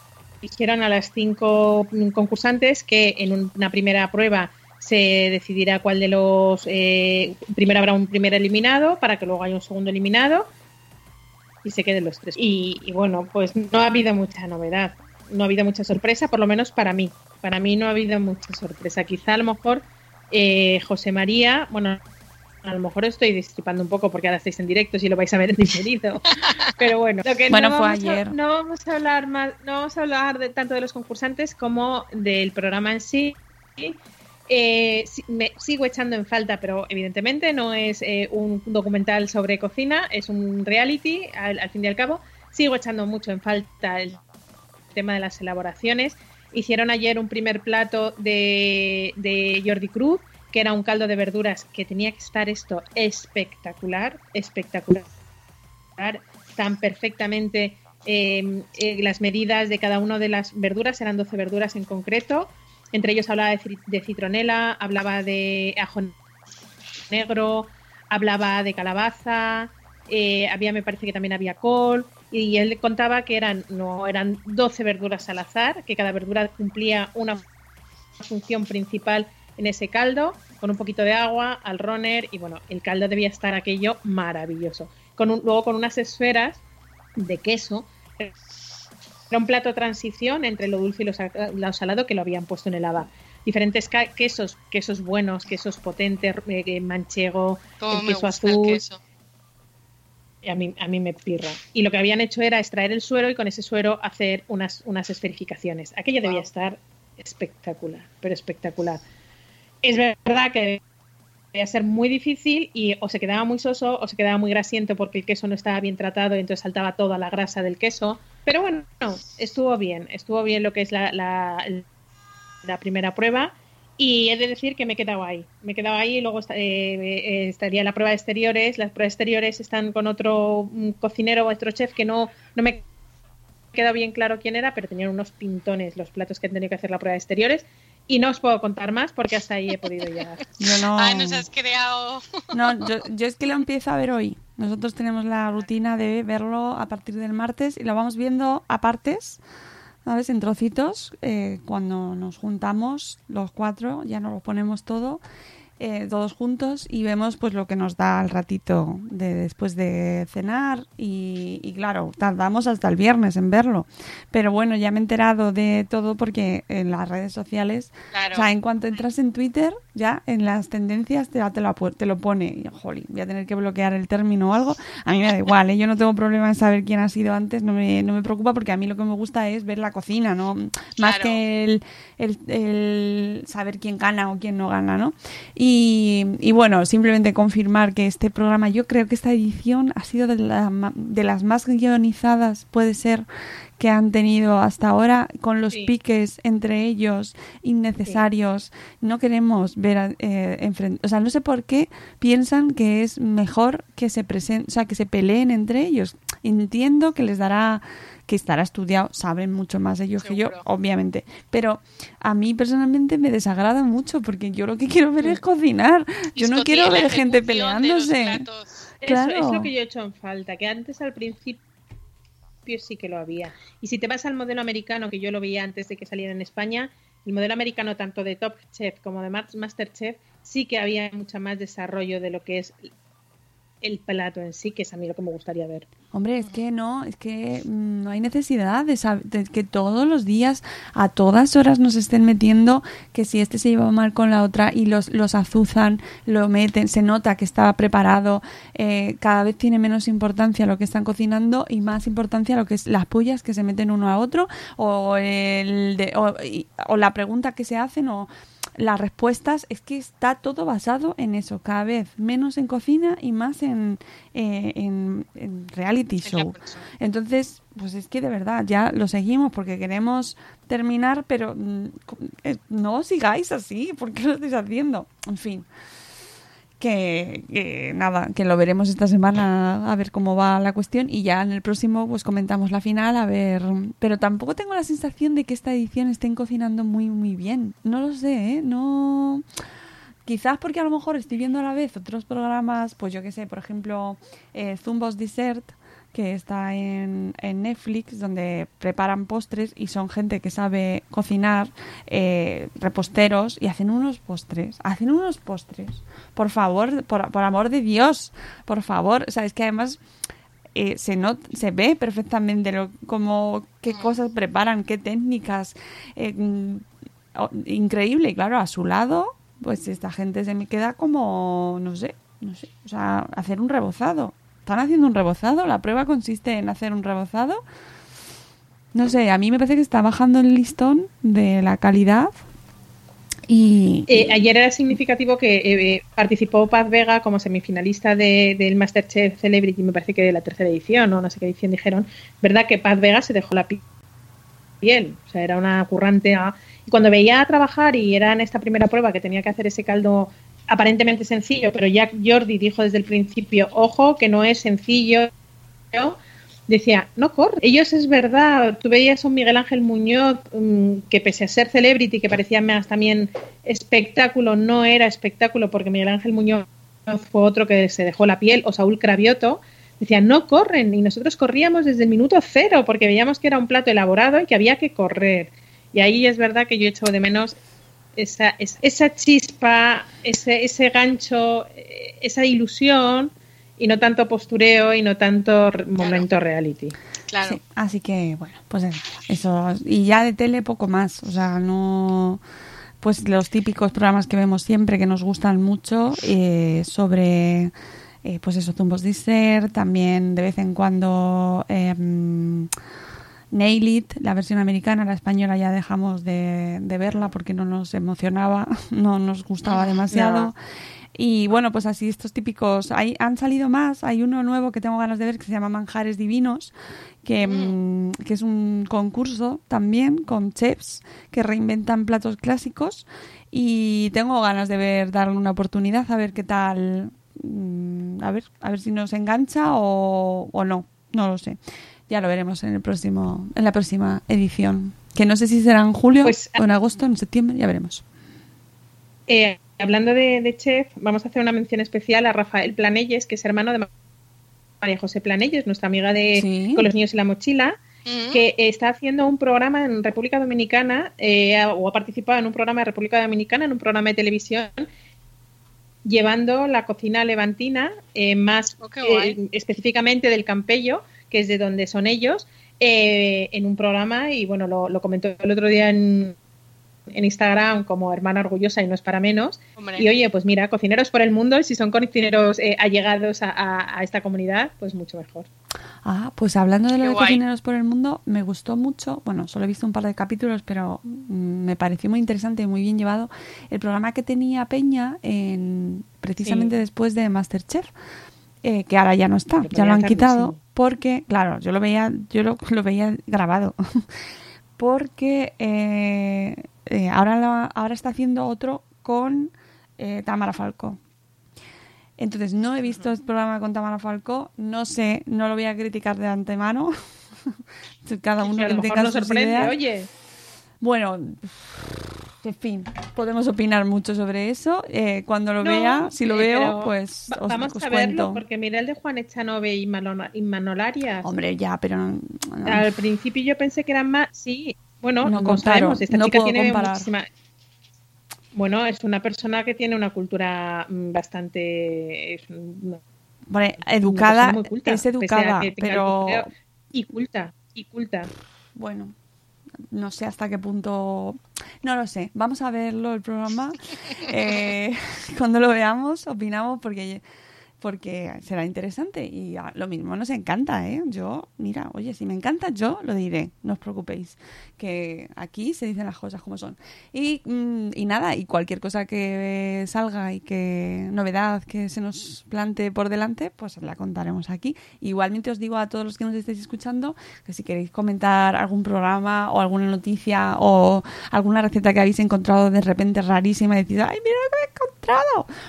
dijeron a las cinco concursantes que en un- una primera prueba se decidirá cuál de los eh, primero habrá un primer eliminado para que luego haya un segundo eliminado y se queden los tres. Y, y bueno, pues no ha habido mucha novedad, no ha habido mucha sorpresa, por lo menos para mí. Para mí no ha habido mucha sorpresa. Quizá a lo mejor eh, José María, bueno, a lo mejor estoy disipando un poco porque ahora estáis en directo y lo vais a ver en diferido. Pero bueno, lo que Bueno, no fue vamos a- ayer. no vamos a hablar más, no vamos a hablar de tanto de los concursantes como del programa en sí. Eh, me sigo echando en falta, pero evidentemente no es eh, un documental sobre cocina, es un reality al, al fin y al cabo. Sigo echando mucho en falta el tema de las elaboraciones. Hicieron ayer un primer plato de, Jordi Cruz, que era un caldo de verduras que tenía que estar esto espectacular, espectacular, tan perfectamente eh, eh, las medidas de cada una de las verduras, eran 12 verduras en concreto, entre ellos hablaba de citronela, hablaba de ajo negro, hablaba de calabaza, eh, había, me parece que también había col, y él contaba que eran, no, eran 12 verduras al azar, que cada verdura cumplía una función principal en ese caldo, con un poquito de agua, al runner, y bueno, el caldo debía estar aquello maravilloso. Con un- luego con unas esferas de queso. Era un plato de transición entre lo dulce y lo, sa- lo salado que lo habían puesto en el haba. Diferentes quesos, quesos buenos, quesos potentes, eh, manchego, el queso gusta el azul. queso. A mí, a mí me pirra. Y lo que habían hecho era extraer el suero y con ese suero hacer unas, unas esferificaciones. Aquello debía estar espectacular, pero espectacular. Es verdad que debía ser muy difícil y o se quedaba muy soso o se quedaba muy grasiento porque el queso no estaba bien tratado y entonces saltaba toda la grasa del queso. Pero bueno, estuvo bien, estuvo bien lo que es la, la, la primera prueba. Y he de decir que me he quedado ahí. Me he quedado ahí y luego eh, eh, estaría la prueba de exteriores. Las pruebas exteriores están con otro mm, cocinero o otro chef que no, no me quedado bien claro quién era, pero tenían unos pintones los platos que han tenido que hacer la prueba de exteriores. Y no os puedo contar más porque hasta ahí he podido llegar. Yo no. Ay, nos has creado. No, yo, yo es que lo empiezo a ver hoy. Nosotros tenemos la rutina de verlo a partir del martes y lo vamos viendo a partes, ¿sabes? En trocitos. eh, cuando nos juntamos los cuatro, ya nos lo ponemos todo, eh, todos juntos y vemos pues lo que nos da al ratito de, después de cenar y, y claro, tardamos hasta el viernes en verlo. Pero bueno, ya me he enterado de todo porque en las redes sociales, Claro. o sea, en cuanto entras en Twitter, ya en las tendencias te, te, lo, te lo pone. Y, jolín, voy a tener que bloquear el término o algo. A mí me da igual, ¿eh? yo no tengo problema en saber quién ha sido antes, no me, no me preocupa porque a mí lo que me gusta es ver la cocina, ¿no? Más Claro. que el, el- el saber quién gana o quién no gana, ¿no? Y, y bueno, simplemente confirmar que este programa, yo creo que esta edición ha sido de, la de las más guionizadas, puede ser, que han tenido hasta ahora, con los Sí. piques entre ellos innecesarios. No queremos ver, a- eh, o sea, no sé por qué piensan que es mejor que se presen o sea, que se peleen entre ellos. Entiendo que les dará que estará estudiado, saben mucho más ellos que yo, obviamente. Pero a mí personalmente me desagrada mucho porque yo lo que quiero ver es cocinar. Yo no quiero ver gente peleándose. platos. Eso Claro. es lo que yo he hecho en falta, que antes al principio sí que lo había. Y si te vas al modelo americano, que yo lo veía antes de que saliera en España, el modelo americano tanto de Top Chef como de Mas- Masterchef, sí que había mucho más desarrollo de lo que es el plato en sí, que es a mí lo que me gustaría ver. Hombre, es que no, es que mm, no hay necesidad de, sab- de que todos los días, a todas horas nos estén metiendo que si este se lleva mal con la otra y los, los azuzan, lo meten, se nota que estaba preparado, eh, cada vez tiene menos importancia lo que están cocinando y más importancia lo que es las pullas que se meten uno a otro o, el de- o, o la pregunta que se hacen o las respuestas es que está todo basado en eso, cada vez menos en cocina y más en, eh, en, en reality show. persona. Entonces, pues es que de verdad ya lo seguimos porque queremos terminar, pero mm, eh, no sigáis así, ¿por qué lo estáis haciendo? En fin. Que, que nada, que lo veremos esta semana a ver cómo va la cuestión y ya en el próximo pues comentamos la final a ver, pero tampoco tengo la sensación de que esta edición estén cocinando muy muy bien. No lo sé, ¿eh? No Quizás porque a lo mejor estoy viendo a la vez otros programas, pues yo qué sé, por ejemplo, eh, Zumbos Dessert, que está en, en Netflix, donde preparan postres y son gente que sabe cocinar, eh, reposteros, y hacen unos postres, hacen unos postres. Por favor, por, por amor de Dios, por favor. O sea, es que además eh, se, not, se ve perfectamente lo, como qué cosas preparan, qué técnicas. eh, mm, oh, increíble, y claro, a su lado, pues esta gente se me queda como, no sé, no sé, o sea, hacer un rebozado. ¿Están haciendo un rebozado? ¿La prueba consiste en hacer un rebozado? No sé, a mí me parece que está bajando el listón de la calidad y... Eh, ayer era significativo que eh, participó Paz Vega como semifinalista de- del Masterchef Celebrity, me parece que de la tercera edición o no sé qué edición dijeron. ¿Verdad que Paz Vega se dejó la piel. O sea, era una currante. a- Y cuando veía trabajar y era en esta primera prueba que tenía que hacer ese caldo aparentemente sencillo, pero ya Jordi dijo desde el principio, ojo, que no es sencillo. Decía, no corre. Ellos es verdad, tú veías a un Miguel Ángel Muñoz mm, que pese a ser celebrity, que parecía más también espectáculo, no era espectáculo porque Miguel Ángel Muñoz fue otro que se dejó la piel, o Saúl Cravioto, decían, no corren, y nosotros corríamos desde el minuto cero, porque veíamos que era un plato elaborado y que había que correr. Y ahí es verdad que yo echo de menos esa, es- esa chispa, ese, ese gancho, eh, esa ilusión, y no tanto postureo y no tanto re- momento reality. Claro. Sí, así que bueno, pues eso, eso. Y ya de tele poco más, o sea, no pues los típicos programas que vemos siempre que nos gustan mucho eh, sobre eh, pues eso, Zumbos Dessert, también de vez en cuando eh, Nail It, la versión americana, la española ya dejamos de, de verla porque no nos emocionaba, no nos gustaba demasiado. No. Y bueno, pues así estos típicos, hay, han salido más, hay uno nuevo que tengo ganas de ver que se llama Manjares Divinos, que, mm, que es un concurso también con chefs que reinventan platos clásicos y tengo ganas de ver, darle una oportunidad, a ver qué tal, mm, a ver, a ver si nos engancha o, o no, no lo sé. Ya lo veremos en el próximo, en la próxima edición. Que no sé si será en julio Pues, o en agosto, en septiembre, ya veremos. Eh, hablando de, de chef, vamos a hacer una mención especial a Rafael Planelles, que es hermano de María José Planelles, nuestra amiga de Sí. Con los niños y la mochila, Mm. que está haciendo un programa en República Dominicana, eh, o ha participado en un programa de República Dominicana, en un programa de televisión, llevando la cocina levantina, eh, más Oh, eh, específicamente del Campello, que es de donde son ellos, eh, en un programa, y bueno, lo, lo comentó el otro día en, en Instagram como hermana orgullosa y no es para menos. Hombre. Y oye, pues mira, cocineros por el mundo, y si son cocineros eh, allegados a, a- a esta comunidad, pues mucho mejor. Ah, pues hablando de lo Qué de guay. cocineros por el mundo, me gustó mucho, bueno, solo he visto un par de capítulos, pero mm, me pareció muy interesante y muy bien llevado el programa que tenía Peña en precisamente Sí. después de Masterchef, eh, que ahora ya no está, ya lo han ponía quitado. Porque, claro, yo lo veía, yo lo, lo veía grabado, porque eh, eh, ahora, ahora está haciendo otro con eh, Tamara Falcó. Entonces, no he visto el programa con Tamara Falcó, no sé, no lo voy a criticar de antemano. Cada uno que tenga sorprende, ideas. oye. Bueno, en fin, podemos opinar mucho sobre eso. Eh, cuando lo No, vea, si lo eh, veo, pues os, vamos os a verlo, cuento. porque mira el de Juan Echanove y, Malona- y Manolarias. Hombre, ya, pero no- no. Al principio yo pensé que eran más. Sí, bueno, No sabemos. Esta no chica puedo tiene comparar. muchísima. Bueno, es una persona que tiene una cultura mm, bastante. es una- una educada, culta, es educada, pero. Y culta, y culta. bueno, no sé hasta qué punto. No lo sé. Vamos a verlo el programa. Eh, cuando lo veamos, opinamos porque porque será interesante y ah, lo mismo nos encanta, ¿eh? Yo, mira, oye, si me encanta, yo lo diré, no os preocupéis, que aquí se dicen las cosas como son. Y, mm, y nada, y cualquier cosa que salga y que novedad que se nos plante por delante, pues la contaremos aquí. Igualmente os digo a todos los que nos estéis escuchando que si queréis comentar algún programa o alguna noticia o alguna receta que habéis encontrado de repente rarísima y decís, ay, mira lo que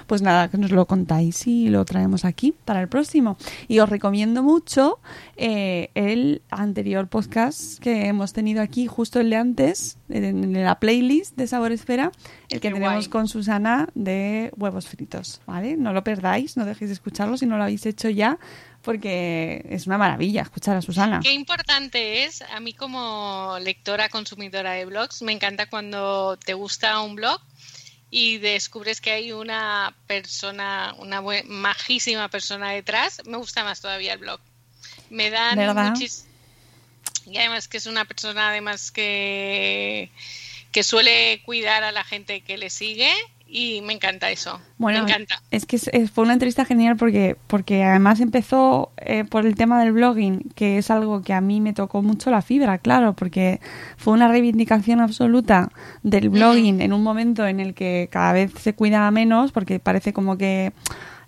pues nada, que nos lo contáis y lo traemos aquí para el próximo. Y os recomiendo mucho eh, el anterior podcast que hemos tenido aquí, justo el de antes, en, la playlist de Sabor Esfera, el que Qué tenemos guay. con Susana de huevos fritos, ¿vale? No lo perdáis, no dejéis de escucharlo si no lo habéis hecho ya, porque es una maravilla escuchar a Susana. Qué importante es, a mí como lectora consumidora de blogs, me encanta cuando te gusta un blog y descubres que hay una persona, una bue- majísima persona detrás, me gusta más todavía el blog. Me dan muchis... Y además que es una persona además que, que suele cuidar a la gente que le sigue y me encanta eso. Bueno, me encanta. es que fue una entrevista genial porque, porque además empezó eh, por el tema del blogging, que es algo que a mí me tocó mucho la fibra, claro, porque fue una reivindicación absoluta del blogging en un momento en el que cada vez se cuida menos, porque parece como que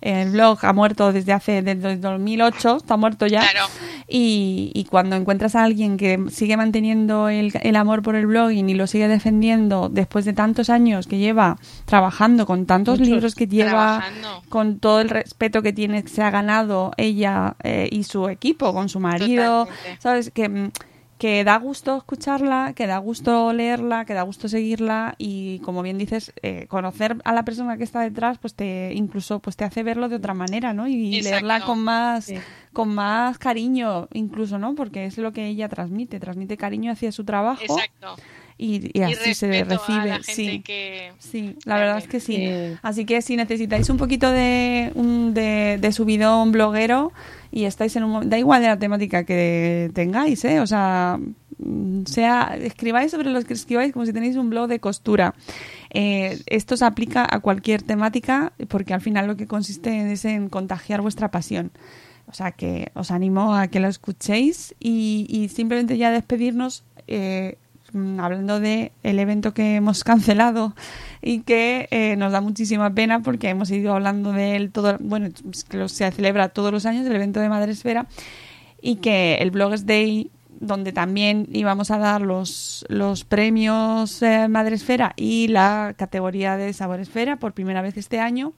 el blog ha muerto desde hace desde el 2008, está muerto ya. Claro. Y, y cuando encuentras a alguien que sigue manteniendo el, el amor por el blogging y lo sigue defendiendo después de tantos años que lleva trabajando con tantos Muchos. libros que lleva, Trabajando. con todo el respeto que tiene, que se ha ganado ella eh, y su equipo, con su marido, Totalmente. ¿sabes? Que, mm, que da gusto escucharla, que da gusto leerla, que da gusto seguirla y como bien dices, eh, conocer a la persona que está detrás, pues te incluso pues te hace verlo de otra manera, ¿no? Y Exacto. leerla con más Sí. con más cariño incluso, ¿no? Porque es lo que ella transmite, transmite cariño hacia su trabajo Exacto. y, y Y así se recibe, a la gente sí. que... Sí, la verdad es que sí. Sí. Así que si necesitáis un poquito de, un, de, de subidón bloguero y estáis en un da igual de la temática que tengáis, ¿eh? O sea, mm, sea escribáis sobre lo que escribáis como si tenéis un blog de costura. Eh, esto se aplica a cualquier temática porque al final lo que consiste es en contagiar vuestra pasión. O sea que os animo a que lo escuchéis y, y simplemente ya despedirnos eh, hablando de el evento que hemos cancelado y que eh, nos da muchísima pena porque hemos ido hablando de él todo, bueno, que se celebra todos los años el evento de Madresfera y que el Bloggers Day donde también íbamos a dar los, los premios eh, Madresfera y la categoría de Saboresfera por primera vez este año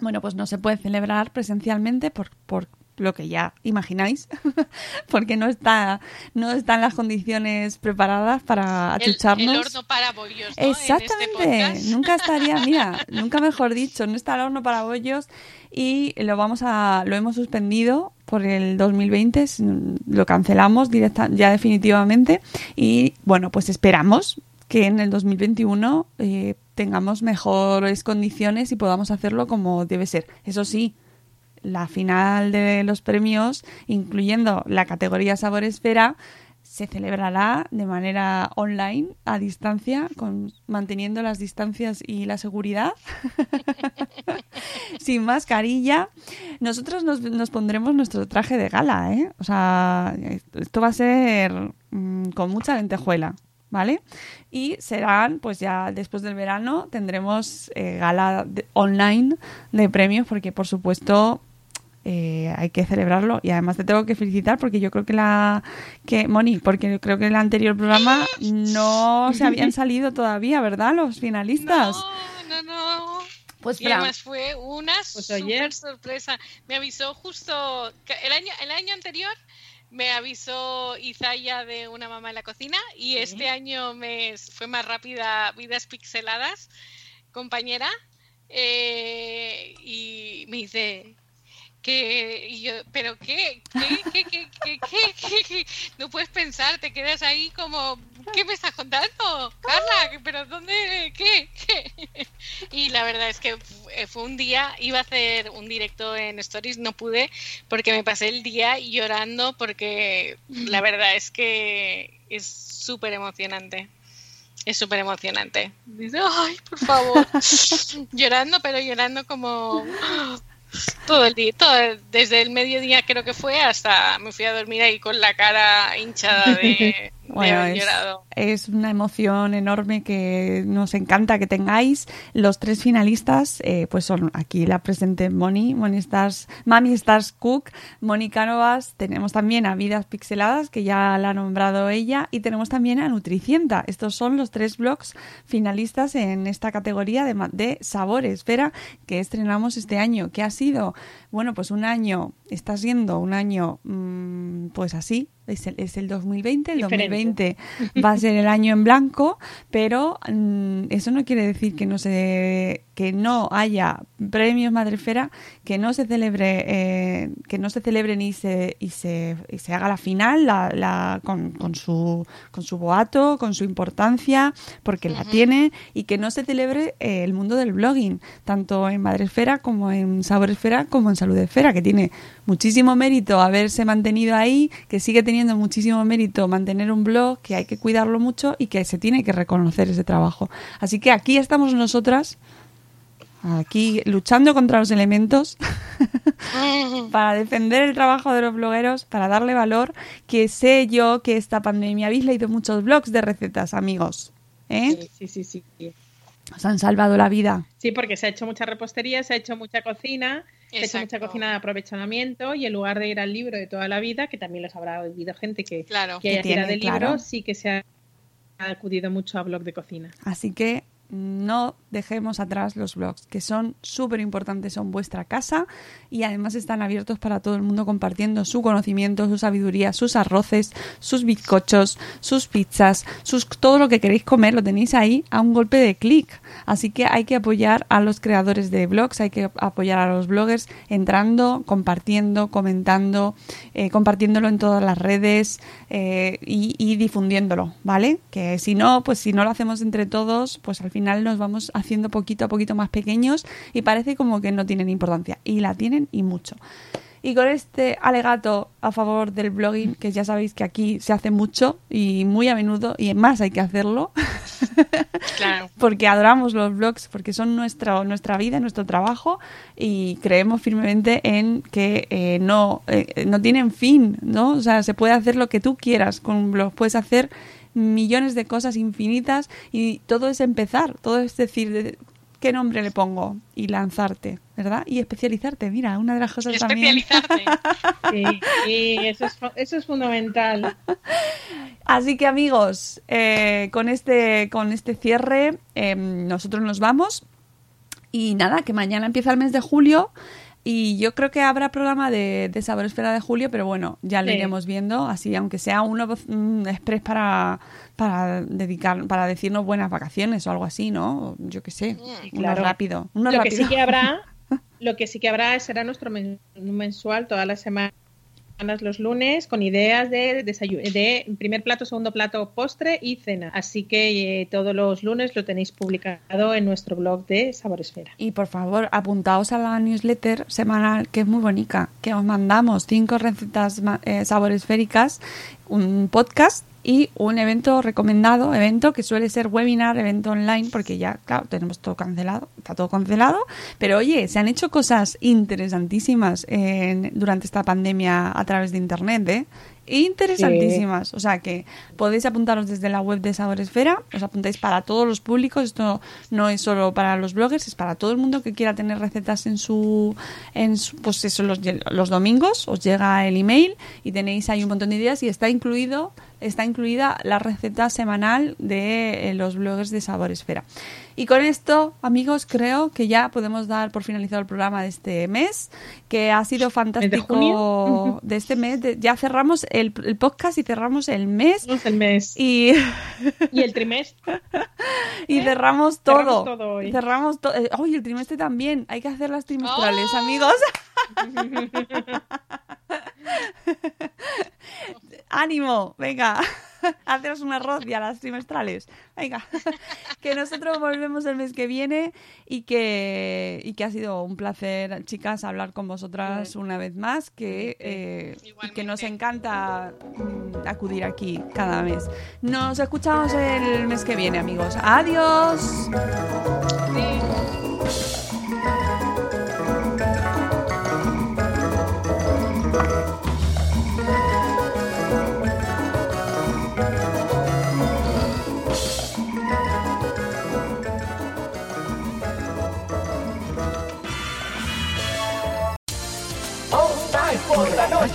bueno, pues no se puede celebrar presencialmente por, por lo que ya imagináis, porque no está no están las condiciones preparadas para achucharnos. el horno para bollos, ¿no? En este Exactamente, nunca estaría, mira, nunca mejor dicho, no está el horno para bollos y lo vamos a lo hemos suspendido por el 2020, s- lo cancelamos directa, ya definitivamente y bueno, pues esperamos que en el 2021 eh, tengamos mejores condiciones y podamos hacerlo como debe ser. Eso sí, la final de los premios, incluyendo la categoría Sabor Esfera, se celebrará de manera online, a distancia, manteniendo las distancias y la seguridad, sin mascarilla. Nosotros nos, nos pondremos nuestro traje de gala, ¿eh? O sea, esto va a ser mm, con mucha lentejuela. ¿Vale? Y serán, pues ya después del verano, tendremos eh, gala de- online de premios, porque por supuesto eh, hay que celebrarlo. Y además te tengo que felicitar porque yo creo que la que Moni porque yo creo que en el anterior programa no se habían salido todavía verdad los finalistas. No, no, no. pues Y además fue una Pues super sorpresa. Me avisó justo que el año, el año anterior me avisó Izaya de una mamá en la cocina y este año me fue más rápida Vidas Pixeladas, compañera, eh, y me dice que y yo, pero qué, qué, qué, qué, qué, qué, qué, qué? no puedes pensar, te quedas ahí como, ¿qué me estás contando, Carla? ¿Pero dónde, qué, qué? Y la verdad es que eh, fue un día, iba a hacer un directo en Stories, no pude porque me pasé el día llorando porque la verdad es que es súper emocionante. Es súper emocionante. Dice, ay, por favor. llorando, pero llorando como todo el día, todo desde el mediodía creo que fue hasta me fui a dormir ahí con la cara hinchada de Bueno, es, una emoción enorme que nos encanta que tengáis. Los tres finalistas, eh, pues son aquí la presente Moni, Moni Stars, Mami Stars Cook, Moni Cánovas, tenemos también a Vidas Pixeladas, que ya la ha nombrado ella, y tenemos también a Nutricienta. Estos son los tres blogs finalistas en esta categoría de, de sabores, Espera, que estrenamos este año. ¿Qué ha sido? Bueno, pues un año, está siendo un año, mm, pues así, es el, es el 2020, el Diferente. 2020 va a ser el año en blanco, pero mm, eso no quiere decir que no se que no haya premios Madrefera, que no se celebre eh, que no se celebren y se y se, y se haga la final la, la- con, con su con su boato, con su importancia, porque la tiene y que no se celebre eh, el mundo del blogging, tanto en Madresfera como en Saboresfera como en Salud Esfera, que tiene muchísimo mérito haberse mantenido ahí, que sigue teniendo muchísimo mérito mantener un blog, que hay que cuidarlo mucho y que se tiene que reconocer ese trabajo. Así que aquí estamos nosotras, aquí luchando contra los elementos para defender el trabajo de los blogueros, para darle valor, que sé yo que esta pandemia habéis leído muchos blogs de recetas, amigos. ¿eh? Sí, sí, sí. sí. Os han salvado la vida. Sí, porque se ha hecho mucha repostería, se ha hecho mucha cocina Se ha hecho mucha cocina de aprovechamiento y en lugar de ir al libro de toda la vida, que también los habrá oído gente que, Claro. que haya tiene, tirado de claro. libros, sí que se ha acudido mucho a blog de cocina. Así que no dejemos atrás los blogs, que son súper importantes, son vuestra casa y además están abiertos para todo el mundo compartiendo su conocimiento, su sabiduría, sus arroces, sus bizcochos, sus pizzas, sus, todo lo que queréis comer lo tenéis ahí a un golpe de clic. Así que hay que apoyar a los creadores de blogs, hay que apoyar a los bloggers entrando, compartiendo, comentando, eh, compartiéndolo en todas las redes eh, y, y difundiéndolo, ¿vale? Que si no, pues si no lo hacemos entre todos, pues al final nos vamos haciendo poquito a poquito más pequeños y parece como que no tienen importancia. Y la tienen y mucho. Y con este alegato a favor del blogging, que ya sabéis que aquí se hace mucho y muy a menudo, y más hay que hacerlo, Claro. porque adoramos los blogs, porque son nuestra, nuestra vida, nuestro trabajo, y creemos firmemente en que eh, no, eh, no tienen fin, ¿no? O sea, se puede hacer lo que tú quieras con un blog, puedes hacer millones de cosas infinitas y todo es empezar, todo es decir, de- ¿qué nombre le pongo? Y lanzarte, ¿verdad? Y especializarte, mira, una de las cosas también... Especializarte. Sí, sí, eso, es, eso es fundamental. Así que amigos, eh, con este con este cierre eh, nosotros nos vamos y nada, que mañana empieza el mes de julio y yo creo que habrá programa de, de Sabor Esfera de julio, pero bueno, ya lo Sí. iremos viendo, así aunque sea uno express para para dedicar para decirnos buenas vacaciones o algo así, ¿no? Yo qué sé, uno claro. rápido, uno lo que rápido. sí que habrá, lo que sí que habrá será nuestro men- mensual todas las semanas los lunes con ideas de de primer plato, segundo plato, postre y cena. Así que eh, todos los lunes lo tenéis publicado en nuestro blog de Sabor Esfera. Y por favor, apuntaos a la newsletter semanal, que es muy bonita, que os mandamos cinco recetas eh, saboresféricas, un podcast y un evento recomendado, evento que suele ser webinar, evento online, porque ya, claro, tenemos todo cancelado, está todo cancelado, pero oye, se han hecho cosas interesantísimas en- durante esta pandemia a través de Internet, ¿eh? Interesantísimas. O sea que podéis apuntaros desde la web de Sabor Esfera, os apuntáis para todos los públicos, esto no es solo para los bloggers, es para todo el mundo que quiera tener recetas en su, en su- pues eso, los, los domingos, os llega el email y tenéis ahí un montón de ideas y está incluido, está incluida la receta semanal de eh, los bloggers de Sabor Esfera. Y con esto, amigos, creo que ya podemos dar por finalizado el programa de este mes, que ha sido fantástico de este mes. de- ya cerramos el, el podcast y cerramos el mes. el mes. Y, Y el trimestre. y cerramos todo. Cerramos todo hoy. Cerramos to- eh, el trimestre también. Hay que hacer las trimestrales, ¡Oh! amigos. ánimo, venga, haceros un arroz y a las trimestrales. Venga, que nosotros volvemos el mes que viene y que, y que ha sido un placer, chicas, hablar con vosotras una vez más, que, eh, que nos encanta mm, acudir aquí cada mes. Nos escuchamos el mes que viene, amigos. Adiós.